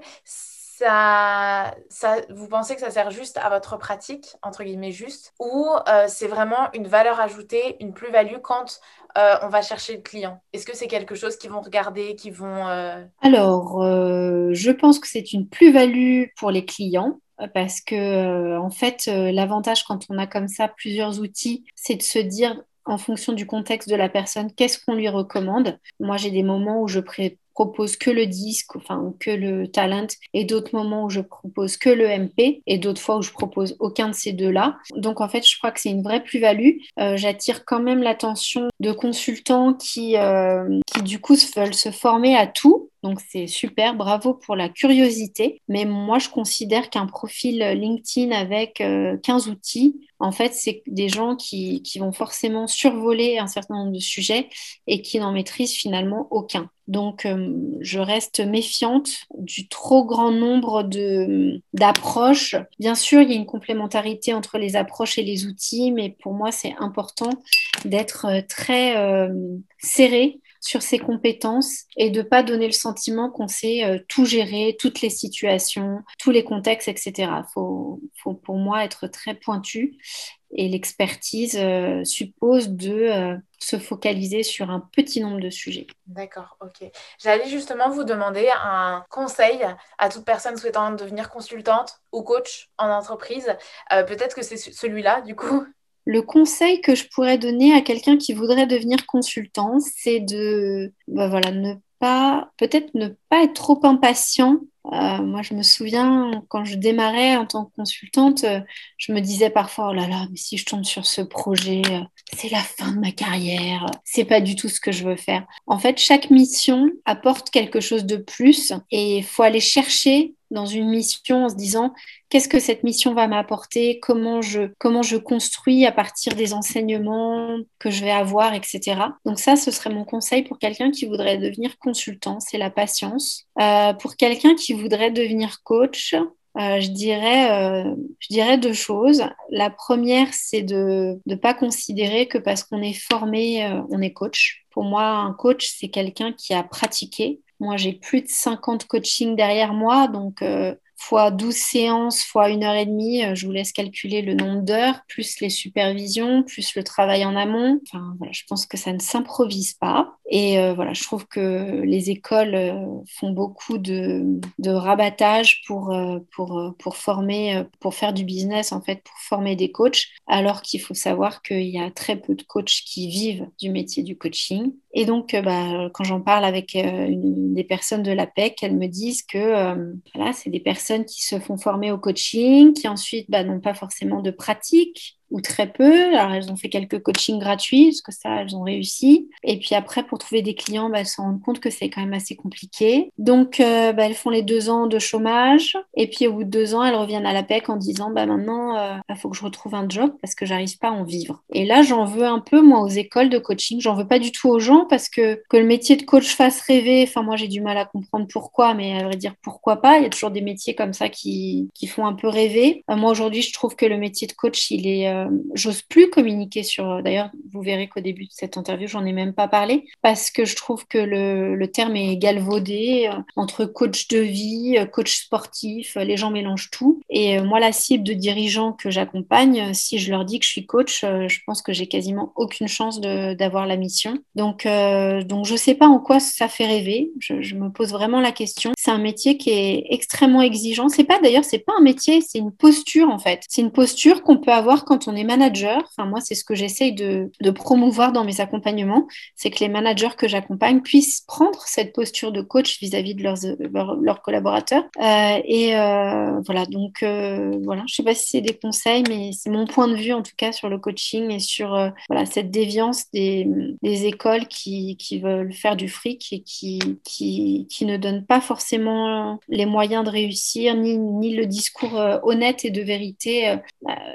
ça, vous pensez que ça sert juste à votre pratique, entre guillemets juste, ou c'est vraiment une valeur ajoutée, une plus-value quand euh, on va chercher le client? Est-ce que c'est quelque chose qu'ils vont regarder, qu'ils vont... Euh, Alors, euh, je pense que c'est une plus-value pour les clients parce que, en fait, l'avantage quand on a comme ça plusieurs outils, c'est de se dire en fonction du contexte de la personne, qu'est-ce qu'on lui recommande? Moi, j'ai des moments où je pré propose que le disque, enfin que le talent, et d'autres moments où je propose que le MP, et d'autres fois où je propose aucun de ces deux-là. Donc en fait, je crois que c'est une vraie plus-value. Euh, j'attire quand même l'attention de consultants qui, euh, qui du coup veulent se former à tout. Donc c'est super, bravo pour la curiosité. Mais moi, je considère qu'un profil LinkedIn avec 15 euh, outils, en fait, c'est des gens qui, vont forcément survoler un certain nombre de sujets et qui n'en maîtrisent finalement aucun. Donc, euh, je reste méfiante du trop grand nombre d'approches. Bien sûr, il y a une complémentarité entre les approches et les outils, mais pour moi, c'est important d'être euh, très serré sur ses compétences et de pas donner le sentiment qu'on sait tout gérer, toutes les situations, tous les contextes, etc. Faut, faut, pour moi être très pointu et l'expertise euh, suppose de euh, se focaliser sur un petit nombre de sujets. D'accord, ok. J'allais justement vous demander un conseil à toute personne souhaitant devenir consultante ou coach en entreprise. Euh, peut-être que c'est celui-là, du coup. Le conseil que je pourrais donner à quelqu'un qui voudrait devenir consultant, c'est de bah voilà, ne pas, peut-être ne pas être trop impatient euh, moi, je me souviens, quand je démarrais en tant que consultante, euh, je me disais parfois, oh là là, mais si je tombe sur ce projet, euh, c'est la fin de ma carrière, c'est pas du tout ce que je veux faire. En fait, chaque mission apporte quelque chose de plus et il faut aller chercher dans une mission en se disant qu'est-ce que cette mission va m'apporter, comment je, comment je construis à partir des enseignements que je vais avoir, etc. Donc ça, ce serait mon conseil pour quelqu'un qui voudrait devenir consultant, c'est la patience. Euh, pour quelqu'un qui voudrait devenir coach, euh, je, dirais, euh, je dirais deux choses. La première, c'est de ne pas considérer que parce qu'on est formé, on est coach. Pour moi, un coach, c'est quelqu'un qui a pratiqué, moi, j'ai plus de 50 coachings derrière moi, donc euh, fois 12 séances, fois une heure et demie, euh, je vous laisse calculer le nombre d'heures, plus les supervisions, plus le travail en amont. Enfin, voilà, je pense que ça ne s'improvise pas. Et euh, voilà, je trouve que les écoles euh, font beaucoup de, de rabattage pour, pour, pour former, pour faire du business, en fait, pour former des coachs, alors qu'il faut savoir qu'il y a très peu de coachs qui vivent du métier du coaching. Et donc, bah, quand j'en parle avec des personnes de l'APEC, elles me disent que voilà, c'est des personnes qui se font former au coaching, qui ensuite bah, n'ont pas forcément de pratique, ou très peu. Alors, elles ont fait quelques coachings gratuits, parce que ça, elles ont réussi. Et puis après, pour trouver des clients, bah, elles se rendent compte que c'est quand même assez compliqué. Donc, euh, bah, elles font les deux ans de chômage. Et puis, au bout de deux ans, elles reviennent à la PEC en disant, bah, maintenant, il euh, faut que je retrouve un job parce que j'arrive pas à en vivre. Et là, j'en veux un peu, moi, aux écoles de coaching. J'en veux pas du tout aux gens parce que que le métier de coach fasse rêver, enfin, moi, j'ai du mal à comprendre pourquoi, mais à vrai dire, pourquoi pas? Il y a toujours des métiers comme ça qui, qui font un peu rêver. Euh, moi, aujourd'hui, je trouve que le métier de coach, il est euh, j'ose plus communiquer sur. Euh, d'ailleurs, vous verrez qu'au début de cette interview, j'en ai même pas parlé parce que je trouve que le, terme est galvaudé euh, entre coach de vie, coach sportif. Les gens mélangent tout. Et moi, la cible de dirigeants que j'accompagne, si je leur dis que je suis coach, je pense que j'ai quasiment aucune chance d'avoir la mission. Donc, donc, je sais pas en quoi ça fait rêver. Je, je me pose vraiment la question. C'est un métier qui est extrêmement exigeant. C'est pas d'ailleurs, c'est pas un métier, c'est une posture en fait. C'est une posture qu'on peut avoir quand on est manager. Enfin, moi, c'est ce que j'essaye de, promouvoir dans mes accompagnements, c'est que les managers que j'accompagne puissent prendre cette posture de coach vis-à-vis de leurs, collaborateurs. Euh, et euh, voilà, donc euh, voilà, je sais pas si c'est des conseils, mais c'est mon point de vue en tout cas sur le coaching et sur cette déviance des, écoles qui, veulent faire du fric et qui, ne donnent pas forcément les moyens de réussir, ni, ni le discours honnête et de vérité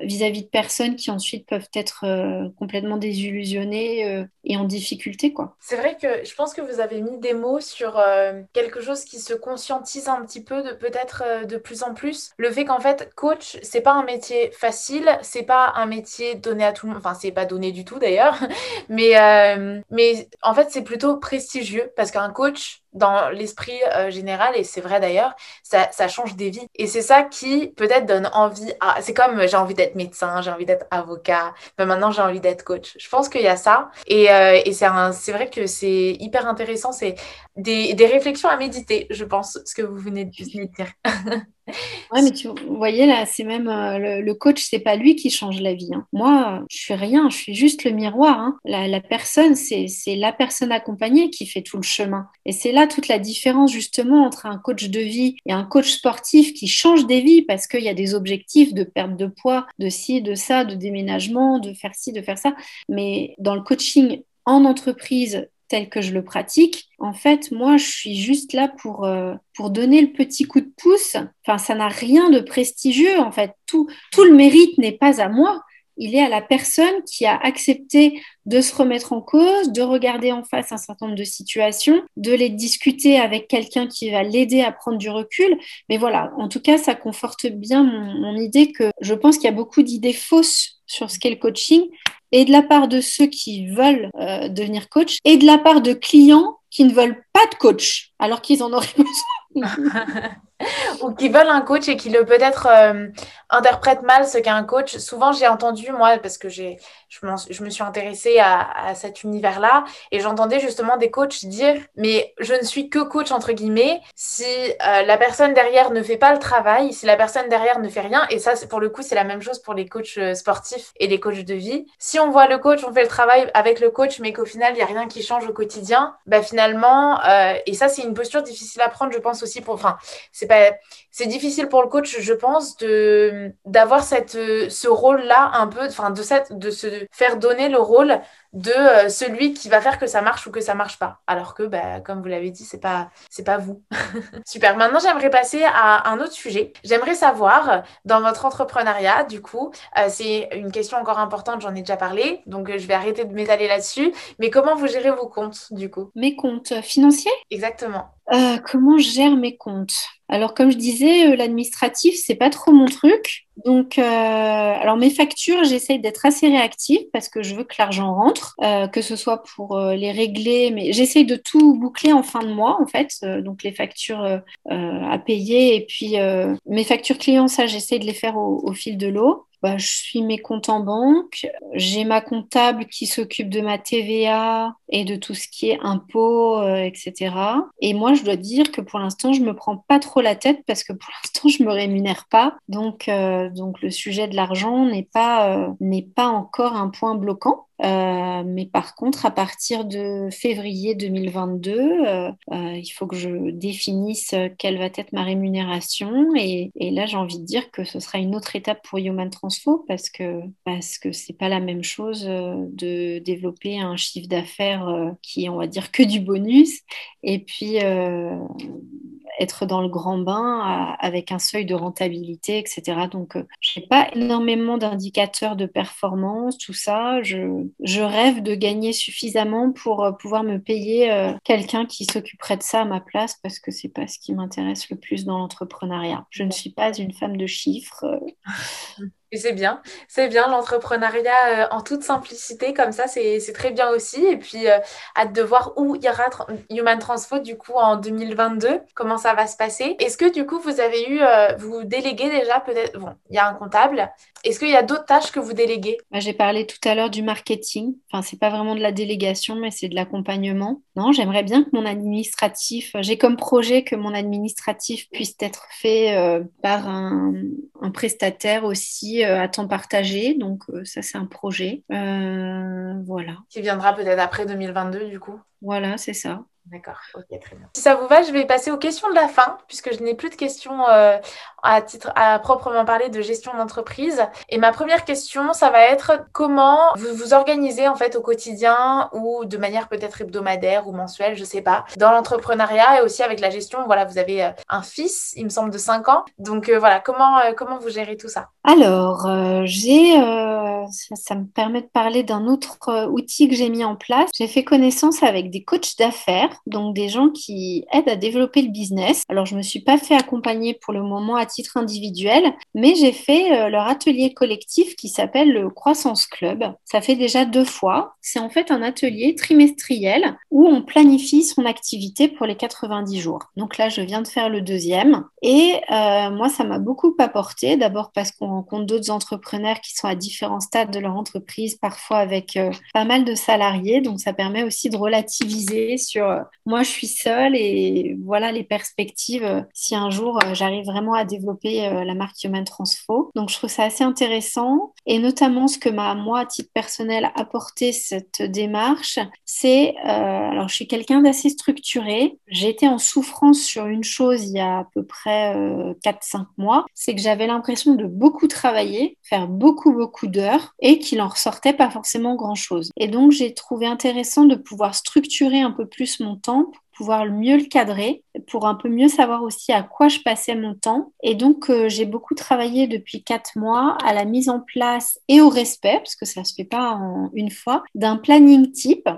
vis-à-vis de personnes qui ensuite peuvent être euh, complètement désillusionnées euh, et en difficulté. quoi. C'est vrai que je pense que vous avez mis des mots sur euh, quelque chose qui se conscientise un petit peu de peut-être de plus en plus. Le fait qu'en fait, coach, c'est pas un métier facile, c'est pas un métier donné à tout le monde, enfin, c'est pas donné du tout d'ailleurs, mais, mais en fait, c'est plutôt prestigieux parce qu'un coach, dans l'esprit euh, général, et c'est vrai d'ailleurs, ça, ça, change des vies. Et c'est ça qui peut-être donne envie. À... C'est comme j'ai envie d'être médecin, j'ai envie d'être avocat, mais maintenant j'ai envie d'être coach. Je pense qu'il y a ça. Et, euh, et c'est, un... c'est vrai que c'est hyper intéressant. C'est des, des, réflexions à méditer, je pense, ce que vous venez de dire. Ouais, mais tu voyez là, c'est même euh, le, coach, c'est pas lui qui change la vie. Hein. Moi, je suis rien, je suis juste le miroir. Hein. La, la, personne, c'est la personne accompagnée qui fait tout le chemin. Et c'est là toute la différence justement entre un coach de vie et un coach sportif qui change des vies parce qu'il y a des objectifs de perte de poids, de ci, de ça, de déménagement, de faire ci, de faire ça. Mais dans le coaching en entreprise tel que je le pratique, en fait, moi, je suis juste là pour, euh, pour donner le petit coup de pouce. Enfin, ça n'a rien de prestigieux, en fait. Tout, tout le mérite n'est pas à moi. Il est à la personne qui a accepté de se remettre en cause, de regarder en face un certain nombre de situations, de les discuter avec quelqu'un qui va l'aider à prendre du recul. Mais voilà, en tout cas, ça conforte bien mon, mon idée que je pense qu'il y a beaucoup d'idées fausses sur ce qu'est le coaching et de la part de ceux qui veulent euh, devenir coach et de la part de clients qui ne veulent pas de coach alors qu'ils en auraient besoin. ou qui veulent un coach et qui le peut-être euh, interprètent mal ce qu'est un coach. Souvent, j'ai entendu, moi, parce que j'ai, je, je, me suis intéressée à, à cet univers-là, et j'entendais justement des coachs dire, mais je ne suis que coach, entre guillemets, si euh, la personne derrière ne fait pas le travail, si la personne derrière ne fait rien, et ça, pour le coup, c'est la même chose pour les coachs euh, sportifs et les coachs de vie. Si on voit le coach, on fait le travail avec le coach, mais qu'au final, il n'y a rien qui change au quotidien, bah finalement, et ça, c'est posture difficile à prendre, je pense aussi pour, enfin, c'est pas, c'est difficile pour le coach, je pense, de d'avoir cette ce rôle-là un peu, enfin, de cette, de se faire donner le rôle de euh, celui qui va faire que ça marche ou que ça marche pas. Alors que, bah, comme vous l'avez dit, c'est pas, c'est pas vous. Super. Maintenant, j'aimerais passer à un autre sujet. J'aimerais savoir, dans votre entrepreneuriat, du coup, euh, c'est une question encore importante, j'en ai déjà parlé, donc euh, je vais arrêter de m'étaler là-dessus. Mais comment vous gérez vos comptes, du coup? Mes comptes financiers? Exactement. Comment je gère mes comptes? Alors, comme je disais, l'administratif, c'est pas trop mon truc. Donc, alors mes factures, j'essaye d'être assez réactive parce que je veux que l'argent rentre. Euh, que ce soit pour euh, les régler, mais j'essaye de tout boucler en fin de mois, en fait, euh, donc les factures à payer et puis mes factures clients, ça, j'essaye de les faire au fil de l'eau. Bah, je suis mes comptes en banque. J'ai ma comptable qui s'occupe de ma TVA et de tout ce qui est impôts, euh, etc. Et moi, je dois dire que pour l'instant, je me prends pas trop la tête parce que pour l'instant, je me rémunère pas. Donc, euh, donc le sujet de l'argent n'est pas, euh, n'est pas encore un point bloquant. Mais par contre, à partir de février 2022, il faut que je définisse quelle va être ma rémunération. Et, et là, j'ai envie de dire que ce sera une autre étape pour Human Transformation parce que parce que c'est pas la même chose euh, de développer un chiffre d'affaires euh, qui on va dire que du bonus et puis euh, être dans le grand bain avec un seuil de rentabilité, etc. Donc, je n'ai pas énormément d'indicateurs de performance, tout ça. Je, rêve de gagner suffisamment pour pouvoir me payer quelqu'un qui s'occuperait de ça à ma place parce que c'est pas ce qui m'intéresse le plus dans l'entrepreneuriat. Je ne suis pas une femme de chiffres. C'est bien, c'est bien l'entrepreneuriat euh, en toute simplicité, comme ça, c'est très bien aussi. Et puis, euh, hâte de voir où ira Human Transfo du coup en 2022, comment ça va se passer. Est-ce que du coup, vous avez eu, euh, vous déléguez déjà peut-être, bon, il y a un comptable. Est-ce qu'il y a d'autres tâches que vous déléguez? Bah, J'ai parlé tout à l'heure du marketing. Enfin, c'est pas vraiment de la délégation, mais c'est de l'accompagnement. Non, j'aimerais bien que mon administratif, j'ai comme projet que mon administratif puisse être fait par un, un prestataire aussi euh, à temps partagé. Donc, euh, ça, c'est un projet. Euh, voilà. Qui viendra peut-être après 2022, du coup Voilà, c'est ça. D'accord, ok, très bien. Si ça vous va, je vais passer aux questions de la fin, puisque je n'ai plus de questions à titre à proprement parler de gestion d'entreprise. Et ma première question, ça va être comment vous vous organisez en fait au quotidien ou de manière peut-être hebdomadaire ou mensuelle, je sais pas, dans l'entrepreneuriat et aussi avec la gestion. Voilà, vous avez euh, un fils, il me semble de 5 ans. Donc euh, voilà, comment euh, comment vous gérez tout ça? Alors, j'ai ça, me permet de parler d'un autre outil que j'ai mis en place. J'ai fait connaissance avec des coachs d'affaires, donc des gens qui aident à développer le business. Alors, je me suis pas fait accompagner pour le moment à titre individuel, mais j'ai fait euh, leur atelier collectif qui s'appelle le Croissance Club. Ça fait déjà deux fois. C'est en fait un atelier trimestriel où on planifie son activité pour les 90 jours. Donc là, je viens de faire le deuxième. Et euh, moi, ça m'a beaucoup apporté. D'abord parce qu'on rencontre d'autres entrepreneurs qui sont à différents stades de leur entreprise, parfois avec euh, pas mal de salariés. Donc ça permet aussi de relativiser sur moi, je suis seule et voilà les perspectives si un jour j'arrive vraiment à développer euh, la marque Human Transfo. Donc je trouve ça assez intéressant et notamment ce que m'a moi à titre personnel apporté cette démarche, c'est euh, alors je suis quelqu'un d'assez structuré. Été en souffrance sur une chose il y a à peu près 4-5 euh, mois, c'est que j'avais l'impression de beaucoup travailler, faire beaucoup beaucoup d'heures et qu'il en ressortait pas forcément grand chose. Et donc j'ai trouvé intéressant de pouvoir structurer un peu plus mon temps pouvoir mieux le cadrer, pour un peu mieux savoir aussi à quoi je passais mon temps. Et donc, euh, j'ai beaucoup travaillé depuis quatre mois à la mise en place et au respect, parce que ça se fait pas en une fois, d'un planning type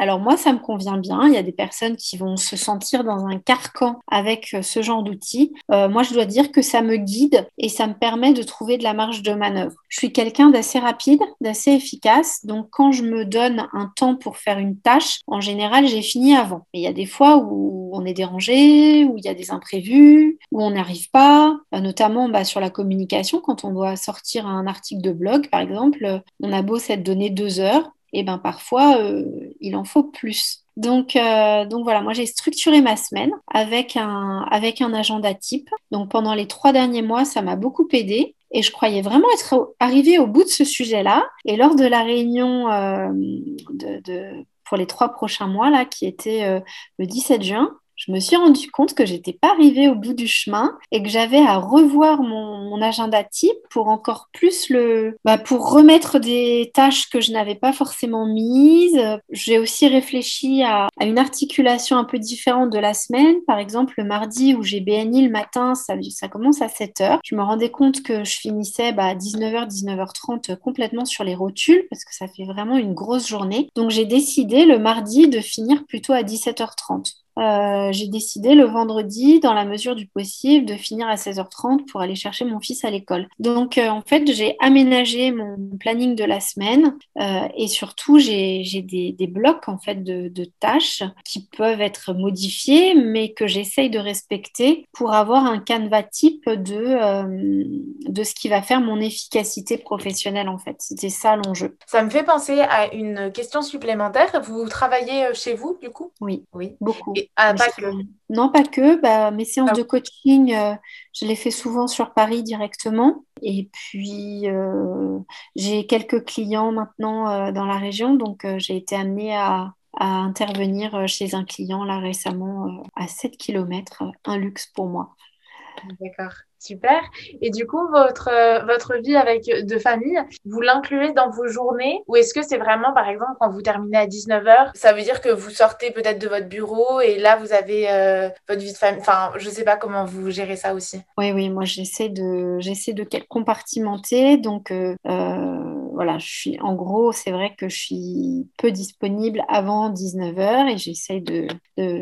Alors moi, ça me convient bien. Il y a des personnes qui vont se sentir dans un carcan avec euh, ce genre d'outils. Euh, moi, je dois dire que ça me guide et ça me permet de trouver de la marge de manœuvre. Je suis quelqu'un d'assez rapide, d'assez efficace. Donc quand je me donne un temps pour faire une tâche, en général, j'ai fini avant. Mais il y a des fois où on est dérangé, où il y a des imprévus, où on n'arrive pas, euh, notamment bah, sur la communication, quand on doit sortir un article de blog, par exemple, on a beau s'être donné deux heures, et ben parfois euh, il en faut plus. Donc, euh, donc voilà, moi j'ai structuré ma semaine avec un, avec un agenda type. Donc pendant les trois derniers mois, ça m'a beaucoup aidé. Et je croyais vraiment être arrivée au bout de ce sujet-là. Et lors de la réunion euh, de, pour les trois prochains mois, là, qui était le 17 juin, je me suis rendu compte que j'étais pas arrivée au bout du chemin et que j'avais à revoir mon, agenda type pour encore plus le, bah, pour remettre des tâches que je n'avais pas forcément mises. J'ai aussi réfléchi à, une articulation un peu différente de la semaine. Par exemple, le mardi où j'ai BNI le matin, ça, commence à 7 heures. Je me rendais compte que je finissais bah, à 19h, 19h30 complètement sur les rotules parce que ça fait vraiment une grosse journée. Donc j'ai décidé le mardi de finir plutôt à 17h30. Euh, j'ai décidé le vendredi, dans la mesure du possible, de finir à 16h30 pour aller chercher mon fils à l'école. Donc, euh, en fait, j'ai aménagé mon planning de la semaine euh, et surtout, j'ai des, des, blocs en fait de, de, tâches qui peuvent être modifiés, mais que j'essaye de respecter pour avoir un canevas type de, de ce qui va faire mon efficacité professionnelle en fait. C'était ça l'enjeu. Ça me fait penser à une question supplémentaire. Vous travaillez chez vous du coup? Oui, oui, beaucoup. Ah, pas que. Non, pas que. Bah, mes séances ah de coaching, euh, je les fais souvent sur Paris directement. Et puis, euh, j'ai quelques clients maintenant euh, dans la région. Donc, j'ai été amenée à, à, intervenir chez un client là récemment à 7 km. Un luxe pour moi. D'accord. Super. Et du coup, votre, euh, votre vie avec de famille, vous l'incluez dans vos journées ou est-ce que c'est vraiment, par exemple, quand vous terminez à 19h, ça veut dire que vous sortez peut-être de votre bureau et là, vous avez euh, votre vie de famille. Enfin, je ne sais pas comment vous gérez ça aussi. Oui, oui, moi, j'essaie de, j'essaie de compartimenter. Donc, euh, voilà, je suis, en gros, c'est vrai que je suis peu disponible avant 19h et j'essaie de,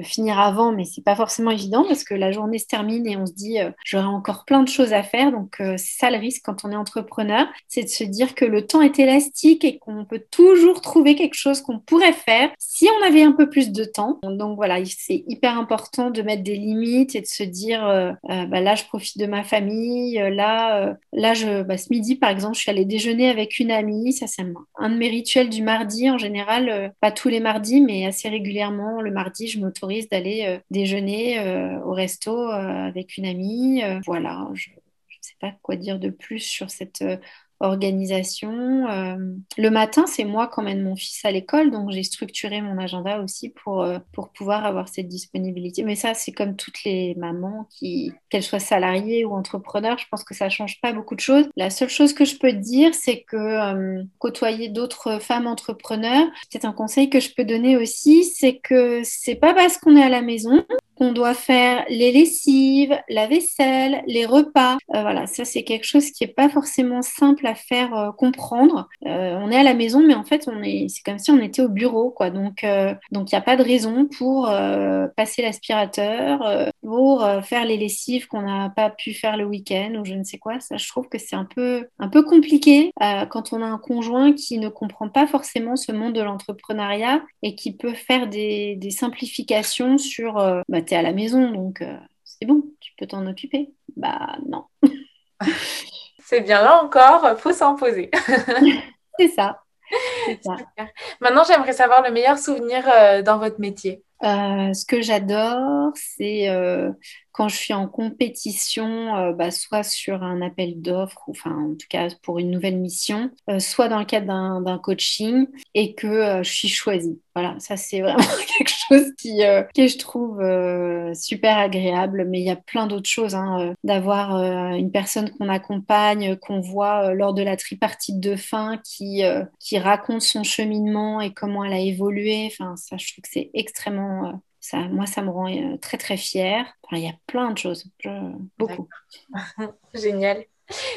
finir avant, mais c'est pas forcément évident parce que la journée se termine et on se dit, j'aurai encore plein de choses à faire. Donc, euh, c'est ça le risque quand on est entrepreneur, c'est de se dire que le temps est élastique et qu'on peut toujours trouver quelque chose qu'on pourrait faire si on avait un peu plus de temps. Donc, voilà, c'est hyper important de mettre des limites et de se dire, euh, euh, bah, là, je profite de ma famille. là, là je, bah, ce midi, par exemple, je suis allée déjeuner avec une amie. Ça, c'est un de mes rituels du mardi. En général, pas tous les mardis, mais assez régulièrement, le mardi, je m'autorise d'aller déjeuner au resto avec une amie. voilà, je ne sais pas quoi dire de plus sur cette euh, organisation. Euh, le matin, c'est moi qui emmène mon fils à l'école, donc j'ai structuré mon agenda aussi pour, euh, pour pouvoir avoir cette disponibilité. Mais ça, c'est comme toutes les mamans, qui, qu'elles soient salariées ou entrepreneurs, je pense que ça change pas beaucoup de choses. La seule chose que je peux te dire, c'est que côtoyer d'autres femmes entrepreneurs, c'est un conseil que je peux donner aussi, c'est que c'est pas parce qu'on est à la maison qu'on doit faire les lessives, la vaisselle, les repas. Euh, voilà, ça c'est quelque chose qui n'est pas forcément simple à faire euh, comprendre. Euh, on est à la maison, mais en fait, on est, c'est comme si on était au bureau, quoi. Donc, donc il n'y a pas de raison pour passer l'aspirateur, pour faire les lessives qu'on n'a pas pu faire le week-end ou je ne sais quoi. Ça, je trouve que c'est un peu, un peu compliqué quand on a un conjoint qui ne comprend pas forcément ce monde de l'entrepreneuriat et qui peut faire des, simplifications sur bah, à la maison, donc euh, c'est bon, tu peux t'en occuper. Bah non. c'est bien là encore, faut s'imposer. c'est ça. ça. Maintenant, j'aimerais savoir le meilleur souvenir euh, dans votre métier. Euh, ce que j'adore, c'est quand je suis en compétition, euh, bah, soit sur un appel d'offres, enfin en tout cas pour une nouvelle mission, euh, soit dans le cadre d'un coaching et que euh, je suis choisie. Voilà, ça c'est vraiment quelque chose qui, que je trouve super agréable, mais il y a plein d'autres choses. Hein, D'avoir une personne qu'on accompagne, qu'on voit lors de la tripartite de fin, qui, qui raconte son cheminement et comment elle a évolué. Enfin, ça, je trouve que c'est extrêmement moi, ça me rend euh, très, très fière. il y a plein de choses, beaucoup. Génial.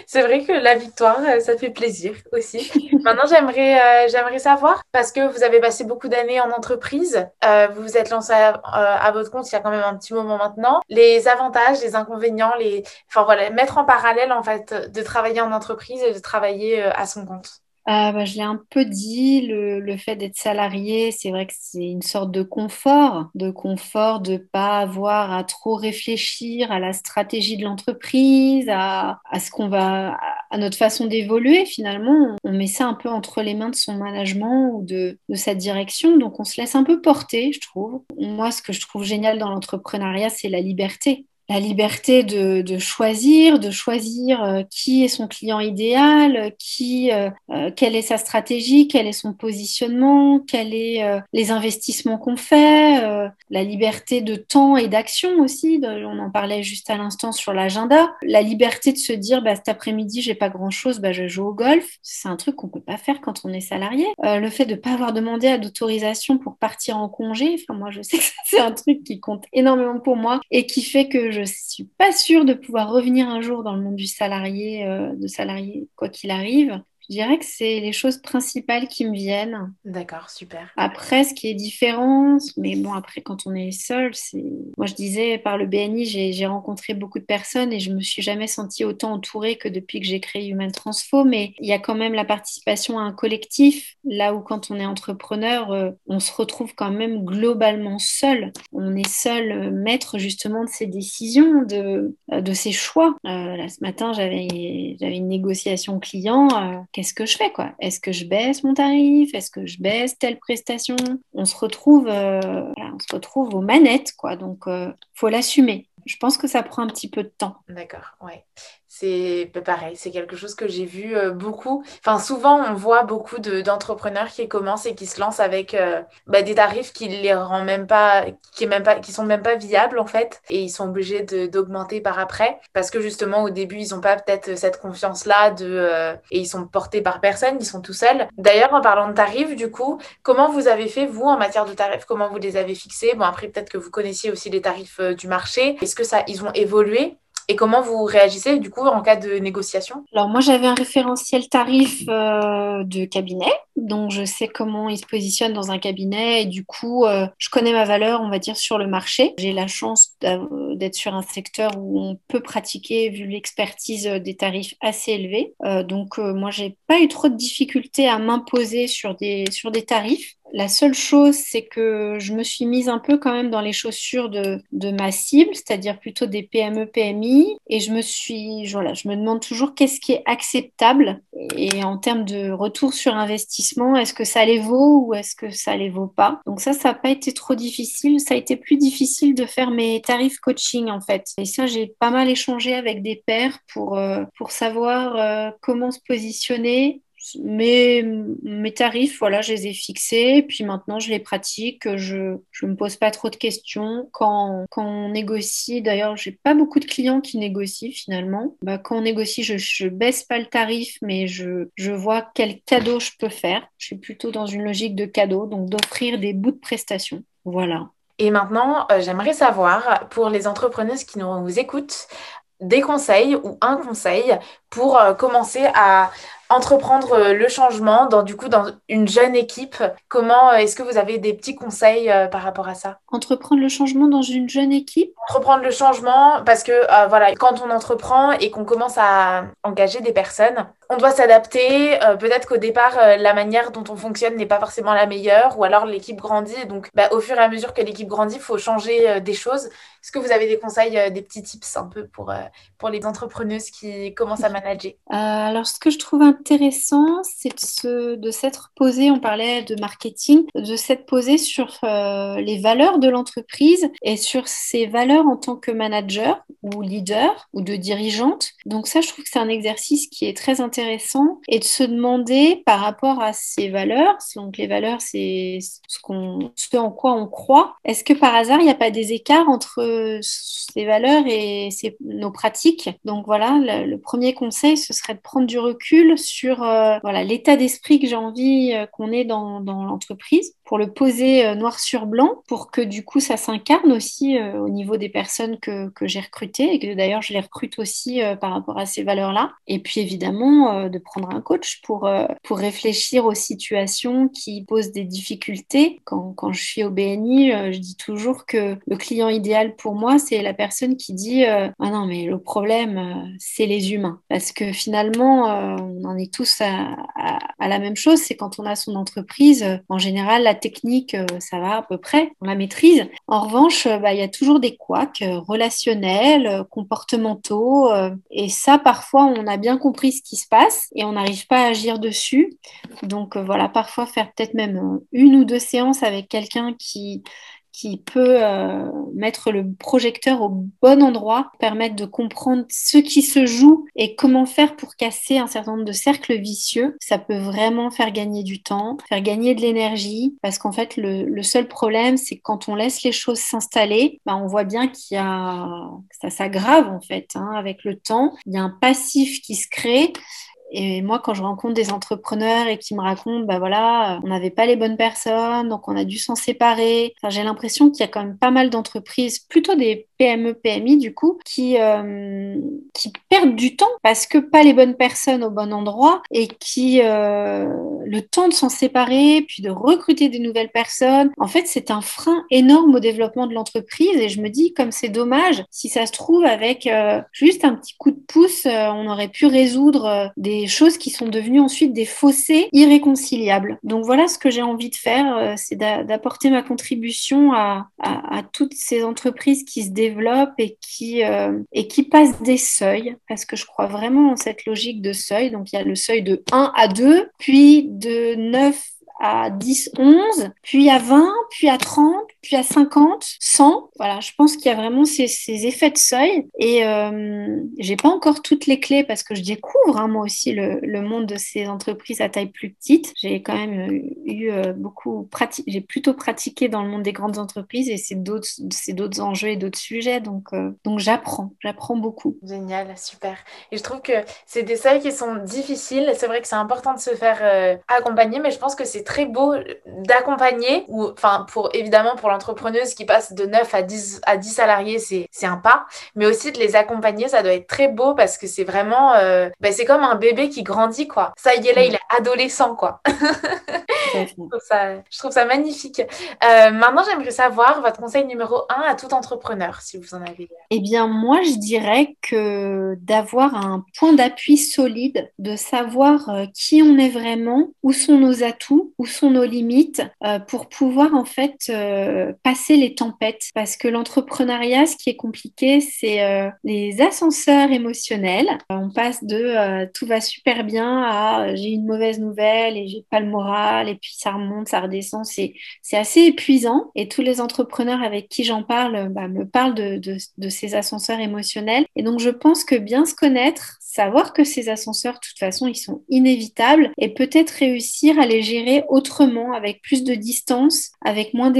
C'est vrai que la victoire, euh, ça fait plaisir aussi. Maintenant, j'aimerais, euh, j'aimerais savoir, parce que vous avez passé beaucoup d'années en entreprise, euh, vous vous êtes lancé à, votre compte il y a quand même un petit moment maintenant, les avantages, les inconvénients, les, enfin voilà, mettre en parallèle en fait de travailler en entreprise et de travailler à son compte. Ah, bah, je l'ai un peu dit, le, le fait d'être salarié, c'est vrai que c'est une sorte de confort, de confort de pas avoir à trop réfléchir à la stratégie de l'entreprise, à, à ce qu'on va, à notre façon d'évoluer finalement. On met ça un peu entre les mains de son management ou de, de sa direction, donc on se laisse un peu porter, je trouve. Moi, ce que je trouve génial dans l'entrepreneuriat, c'est la liberté la liberté de, choisir, de choisir euh, qui est son client idéal, qui, euh, euh, quelle est sa stratégie, quel est son positionnement, quels sont les investissements qu'on fait, la liberté de temps et d'action aussi. on en parlait juste à l'instant sur l'agenda. La liberté de se dire, bah, cet après-midi, j'ai pas grand-chose, bah, je joue au golf. C'est un truc qu'on peut pas faire quand on est salarié. le fait de pas avoir demandé d'autorisation pour partir en congé, enfin, moi, je sais que c'est un truc qui compte énormément pour moi et qui fait que je je suis pas sûre de pouvoir revenir un jour dans le monde du salarié, euh, de salarié quoi qu'il arrive. Je dirais que c'est les choses principales qui me viennent. D'accord, super. Après, ce qui est différent, mais bon, après, quand on est seul, c'est. Moi, je disais, par le BNI, j'ai rencontré beaucoup de personnes et je me suis jamais sentie autant entourée que depuis que j'ai créé Human Transfo, mais il y a quand même la participation à un collectif, là où quand on est entrepreneur, euh, on se retrouve quand même globalement seul. On est seul euh, maître justement de ses décisions, de, euh, de ses choix. là, ce matin, j'avais une négociation client qu'est-ce que je fais quoi? Est-ce que je baisse mon tarif? Est-ce que je baisse telle prestation? On se retrouve, euh, on se retrouve aux manettes quoi. Donc, euh, faut l'assumer. Je pense que ça prend un petit peu de temps. D'accord, ouais c'est pareil, c'est quelque chose que j'ai vu beaucoup. Enfin, souvent, on voit beaucoup d'entrepreneurs qui commencent et qui se lancent avec euh, bah, des tarifs qui les rend même pas, qui est même pas, qui sont même pas viables en fait, et ils sont obligés d'augmenter par après parce que justement au début ils ont pas peut-être cette confiance là de euh, et ils sont portés par personne, ils sont tout seuls. D'ailleurs, en parlant de tarifs, du coup, comment vous avez fait vous en matière de tarifs? Comment vous les avez fixés? Bon après peut-être que vous connaissiez aussi les tarifs du marché. Est-ce que ça, ils ont évolué? Et comment vous réagissez du coup en cas de négociation? Alors moi j'avais un référentiel tarif euh, de cabinet, donc je sais comment il se positionne dans un cabinet et du coup euh, je connais ma valeur on va dire sur le marché. J'ai la chance d'être sur un secteur où on peut pratiquer vu l'expertise des tarifs assez élevés. Euh, donc moi j'ai pas eu trop de difficultés à m'imposer sur des, sur des tarifs. La seule chose, c'est que je me suis mise un peu quand même dans les chaussures de, ma cible, c'est-à-dire plutôt des PME, PMI. Et je me suis, voilà, je me demande toujours qu'est-ce qui est acceptable. Et en termes de retour sur investissement, est-ce que ça les vaut ou est-ce que ça les vaut pas? Donc ça, ça n'a pas été trop difficile. Ça a été plus difficile de faire mes tarifs coaching en fait. Et ça, j'ai pas mal échangé avec des pairs pour, euh, pour savoir euh, comment se positionner mes tarifs, voilà, je les ai fixés, puis maintenant je les pratique, je ne me pose pas trop de questions. Quand, quand on négocie, d'ailleurs, j'ai pas beaucoup de clients qui négocient finalement. Bah, quand on négocie, je ne baisse pas le tarif, mais je, je vois quel cadeau je peux faire. Je suis plutôt dans une logique de cadeau, donc d'offrir des bouts de prestations. Voilà. Et maintenant, euh, j'aimerais savoir, pour les entrepreneuses qui nous écoutent, des conseils ou un conseil pour euh, commencer à entreprendre euh, le changement dans du coup dans une jeune équipe. Comment euh, est-ce que vous avez des petits conseils euh, par rapport à ça? Entreprendre le changement dans une jeune équipe? Entreprendre le changement parce que voilà, quand on entreprend et qu'on commence à engager des personnes, on doit s'adapter. Peut-être qu'au départ, la manière dont on fonctionne n'est pas forcément la meilleure ou alors l'équipe grandit. Donc bah, au fur et à mesure que l'équipe grandit, il faut changer des choses. Est-ce que vous avez des conseils, des petits tips un peu pour, pour les entrepreneuses qui commencent à manager? Alors ce que je trouve intéressant, c'est de s'être posé, on parlait de marketing, de s'être posé sur euh, les valeurs de l'entreprise et sur ses valeurs en tant que manager ou leader ou de dirigeante. Donc ça, je trouve que c'est un exercice qui est très intéressant et de se demander par rapport à ces valeurs, donc les valeurs, c'est ce, qu'on, ce en quoi on croit, est-ce que par hasard, il n'y a pas des écarts entre ces valeurs et nos pratiques? Donc voilà, le, le premier conseil, ce serait de prendre du recul sur euh, voilà l'état d'esprit que j'ai envie euh, qu'on ait dans, dans l'entreprise pour le poser noir sur blanc, pour que du coup ça s'incarne aussi au niveau des personnes que, que j'ai recrutées et que d'ailleurs je les recrute aussi par rapport à ces valeurs-là. Et puis évidemment de prendre un coach pour, pour réfléchir aux situations qui posent des difficultés. Quand, quand je suis au BNI, je dis toujours que le client idéal pour moi, c'est la personne qui dit Ah non, mais le problème, c'est les humains. Parce que finalement, on en est tous à, à, la même chose. C'est quand on a son entreprise, en général, la technique, ça va à peu près, on la maîtrise. En revanche, bah, il y a toujours des couacs relationnels, comportementaux. et ça, parfois, on a bien compris ce qui se passe et on n'arrive pas à agir dessus. Donc voilà, parfois faire peut-être même une ou deux séances avec quelqu'un qui qui peut euh, mettre le projecteur au bon endroit, permettre de comprendre ce qui se joue et comment faire pour casser un certain nombre de cercles vicieux. Ça peut vraiment faire gagner du temps, faire gagner de l'énergie, parce qu'en fait, le, le, seul problème, c'est quand on laisse les choses s'installer, bah, on voit bien qu'il y a... ça s'aggrave en fait hein, avec le temps. Il y a un passif qui se crée et moi, quand je rencontre des entrepreneurs et qui me racontent, bah voilà, on n'avait pas les bonnes personnes, donc on a dû s'en séparer. Enfin, j'ai l'impression qu'il y a quand même pas mal d'entreprises, plutôt des PME, PMI du coup, qui, euh, qui perdent du temps parce que pas les bonnes personnes au bon endroit et qui, euh, le temps de s'en séparer, puis de recruter des nouvelles personnes, en fait, c'est un frein énorme au développement de l'entreprise. Et je me dis, comme c'est dommage, si ça se trouve, avec euh, juste un petit coup de pouce, on aurait pu résoudre des choses qui sont devenues ensuite des fossés irréconciliables. Donc voilà ce que j'ai envie de faire, euh, c'est d'apporter ma contribution à, toutes ces entreprises qui se développent et qui, euh, et qui passent des seuils, parce que je crois vraiment en cette logique de seuil. Donc il y a le seuil de 1 à 2, puis de 9 à 10, 11, puis à 20, puis à 30, puis à 50, 100. Voilà, je pense qu'il y a vraiment ces, effets de seuil. Et euh, j'ai pas encore toutes les clés parce que je découvre hein, moi aussi le, monde de ces entreprises à taille plus petite. J'ai quand même eu euh, beaucoup pratiqué, j'ai plutôt pratiqué dans le monde des grandes entreprises et c'est d'autres, enjeux et d'autres sujets. Donc, euh, donc j'apprends, j'apprends beaucoup. Génial, super. Et je trouve que c'est des seuils qui sont difficiles. C'est vrai que c'est important de se faire euh, accompagner, mais je pense que c'est très beau d'accompagner ou, enfin, pour évidemment pour l'entrepreneuse qui passe de 9 à 10, à 10 salariés, c'est un pas. Mais aussi de les accompagner, ça doit être très beau parce que c'est vraiment, euh, ben, c'est comme un bébé qui grandit, quoi. Ça y est, là, il est adolescent, quoi. je, trouve ça, je, trouve ça, magnifique. Euh, maintenant, j'aimerais savoir votre conseil numéro 1 à tout entrepreneur, si vous en avez. Eh bien, moi, je dirais que d'avoir un point d'appui solide, de savoir euh, qui on est vraiment, où sont nos atouts, où sont nos limites, pour pouvoir en fait passer les tempêtes. Parce que l'entrepreneuriat, ce qui est compliqué, c'est euh, les ascenseurs émotionnels. On passe de euh, tout va super bien à euh, j'ai une mauvaise nouvelle et j'ai pas le moral et puis ça remonte, ça redescend. C'est, c'est assez épuisant. Et tous les entrepreneurs avec qui j'en parle bah, me parlent de, de, de ces ascenseurs émotionnels. Et donc je pense que bien se connaître, savoir que ces ascenseurs, de toute façon, ils sont inévitables et peut-être réussir à les gérer autrement, avec plus de distance, avec moins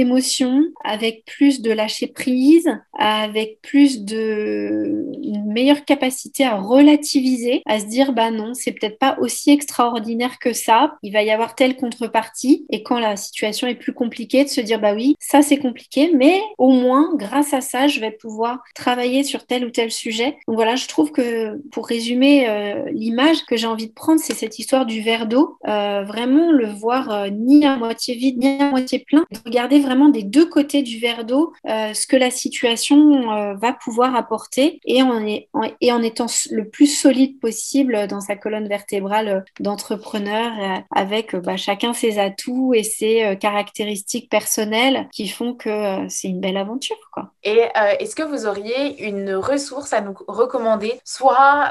avec plus de lâcher prise, avec plus de meilleure capacité à relativiser, à se dire bah non, c'est peut-être pas aussi extraordinaire que ça, il va y avoir telle contrepartie et quand la situation est plus compliquée de se dire bah oui, ça c'est compliqué mais au moins grâce à ça, je vais pouvoir travailler sur tel ou tel sujet. Donc voilà, je trouve que pour résumer euh, l'image que j'ai envie de prendre, c'est cette histoire du verre d'eau. Euh, vraiment le voir euh, ni à moitié vide, ni à moitié plein. Regarder vraiment des deux côtés du verre d'eau ce que la situation va pouvoir apporter. Et en, étant le plus solide possible dans sa colonne vertébrale d'entrepreneur avec bah, chacun ses atouts et ses caractéristiques personnelles qui font que c'est une belle aventure. Et est-ce que vous auriez une ressource à nous recommander, soit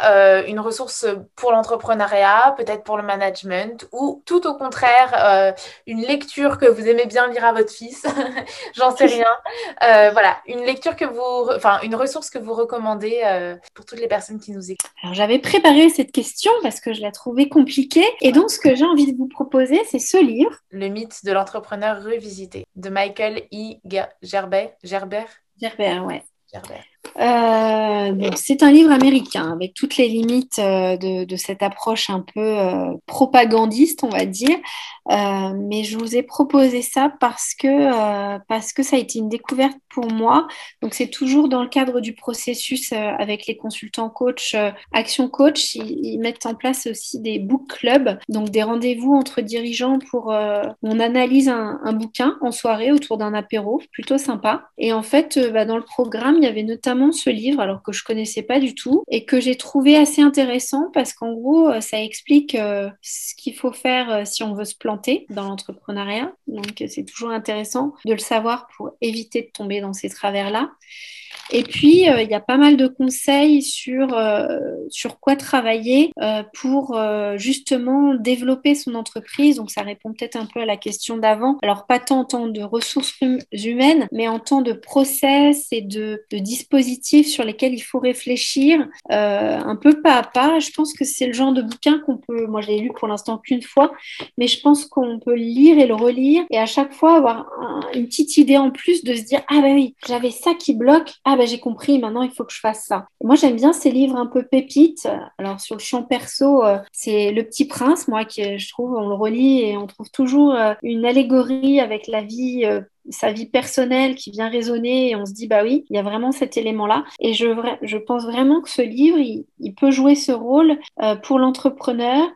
une ressource pour l'entrepreneuriat, peut-être pour le management, ou tout au contraire, euh, une lecture que vous aimez bien lire à votre fils, j'en sais rien. Euh, voilà, une lecture que vous, enfin, une ressource que vous recommandez euh, pour toutes les personnes qui nous écoutent. Alors, j'avais préparé cette question parce que je la trouvais compliquée. Et donc, ce que j'ai envie de vous proposer, c'est ce livre. Le mythe de l'entrepreneur revisité de Michael E. Gerber. Gerber? Gerber, ouais. Euh, c'est un livre américain avec toutes les limites euh, de, cette approche un peu euh, propagandiste, on va dire. mais je vous ai proposé ça parce que, parce que ça a été une découverte pour moi. Donc, c'est toujours dans le cadre du processus avec les consultants coach, Action Coach. Ils, mettent en place aussi des book clubs, donc des rendez-vous entre dirigeants pour on analyse un, bouquin en soirée autour d'un apéro, plutôt sympa. Et en fait, bah, dans le programme, il y avait notamment ce livre, alors que je connaissais pas du tout, et que j'ai trouvé assez intéressant parce qu'en gros, euh, ça explique euh, ce qu'il faut faire euh, si on veut se planter dans l'entrepreneuriat. Donc, c'est toujours intéressant de le savoir pour éviter de tomber dans ces travers-là. Et puis, il y a pas mal de conseils sur, sur quoi travailler pour justement développer son entreprise. Donc, ça répond peut-être un peu à la question d'avant. Alors, pas tant en tant de ressources hum, humaines, mais en tant de process et de, dispositifs sur lesquels il faut réfléchir euh, un peu pas à pas. Je pense que c'est le genre de bouquin qu'on peut, moi je l'ai lu pour l'instant qu'une fois, mais je pense qu'on peut le lire et le relire et à chaque fois avoir une petite idée en plus de se dire ah ben oui j'avais ça qui bloque, ah ben j'ai compris maintenant il faut que je fasse ça. moi j'aime bien ces livres un peu pépites. Alors sur le champ perso euh, c'est Le Petit Prince moi qui je trouve on le relit et on trouve toujours euh, une allégorie avec la vie sa vie personnelle qui vient résonner et on se dit bah oui, il y a vraiment cet élément-là. Et je, je pense vraiment que ce livre, il, peut jouer ce rôle euh, pour l'entrepreneur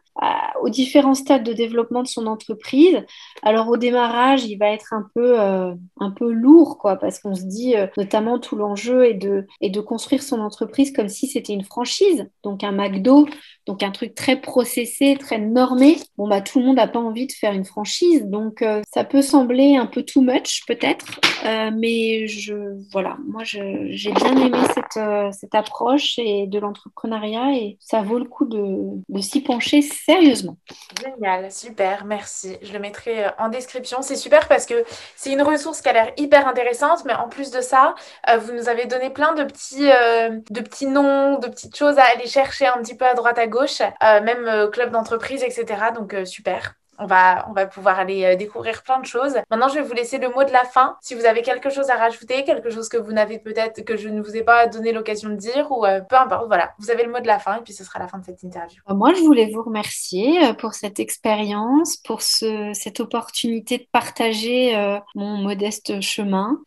aux différents stades de développement de son entreprise. Alors au démarrage, il va être un peu, euh, un peu lourd, quoi, parce qu'on se dit, euh, notamment tout l'enjeu est de, est de construire son entreprise comme si c'était une franchise, donc un McDo, donc un truc très processé, très normé. Bon bah tout le monde n'a pas envie de faire une franchise, donc ça peut sembler un peu too much peut-être, mais je, voilà, moi j'ai bien aimé cette, cette approche de l'entrepreneuriat et ça vaut le coup de, s'y pencher sérieusement. Génial, super, merci. Je le mettrai euh, en description. C'est super parce que c'est une ressource qui a l'air hyper intéressante, mais en plus de ça, euh, vous nous avez donné plein de petits, euh, de petits noms, de petites choses à aller chercher un petit peu à droite à gauche, même club d'entreprise, etc. Donc super on va, on va pouvoir aller euh, découvrir plein de choses. Maintenant, je vais vous laisser le mot de la fin. Si vous avez quelque chose à rajouter, quelque chose que vous n'avez peut-être, que je ne vous ai pas donné l'occasion de dire, ou euh, peu importe, voilà, vous avez le mot de la fin et puis ce sera la fin de cette interview. Euh, moi, je voulais vous remercier pour cette expérience, pour ce, cette opportunité de partager mon modeste chemin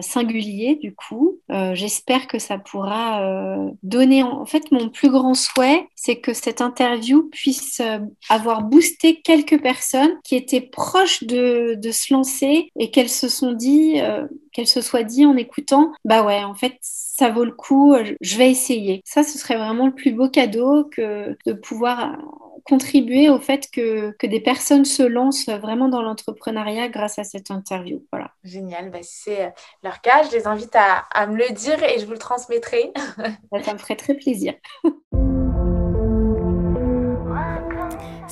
singulier, du coup. J'espère que ça pourra donner, en fait, mon plus grand souhait, c'est que cette interview puisse avoir boosté quelques personnes qui étaient proches de, se lancer et qu'elles se sont dit, euh, qu'elles se soient dit en écoutant, bah ouais, en fait, ça vaut le coup, je vais essayer. Ça, ce serait vraiment le plus beau cadeau que de pouvoir contribuer au fait que, des personnes se lancent vraiment dans l'entrepreneuriat grâce à cette interview. Voilà. Génial. Bah, si c'est leur cas, je les invite à, à, me le dire et je vous le transmettrai. ça me ferait très plaisir.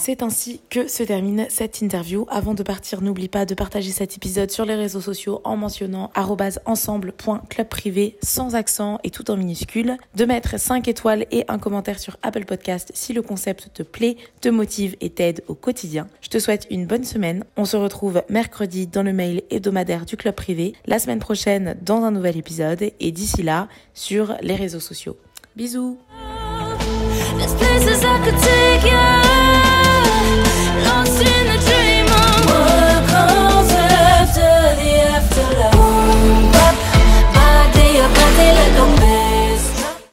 C'est ainsi que se termine cette interview. Avant de partir, n'oublie pas de partager cet épisode sur les réseaux sociaux en mentionnant ensemble.club privé sans accent et tout en minuscule, de mettre 5 étoiles et un commentaire sur Apple Podcast si le concept te plaît, te motive et t'aide au quotidien. Je te souhaite une bonne semaine. On se retrouve mercredi dans le mail hebdomadaire du club privé, la semaine prochaine dans un nouvel épisode et d'ici là sur les réseaux sociaux. Bisous little go.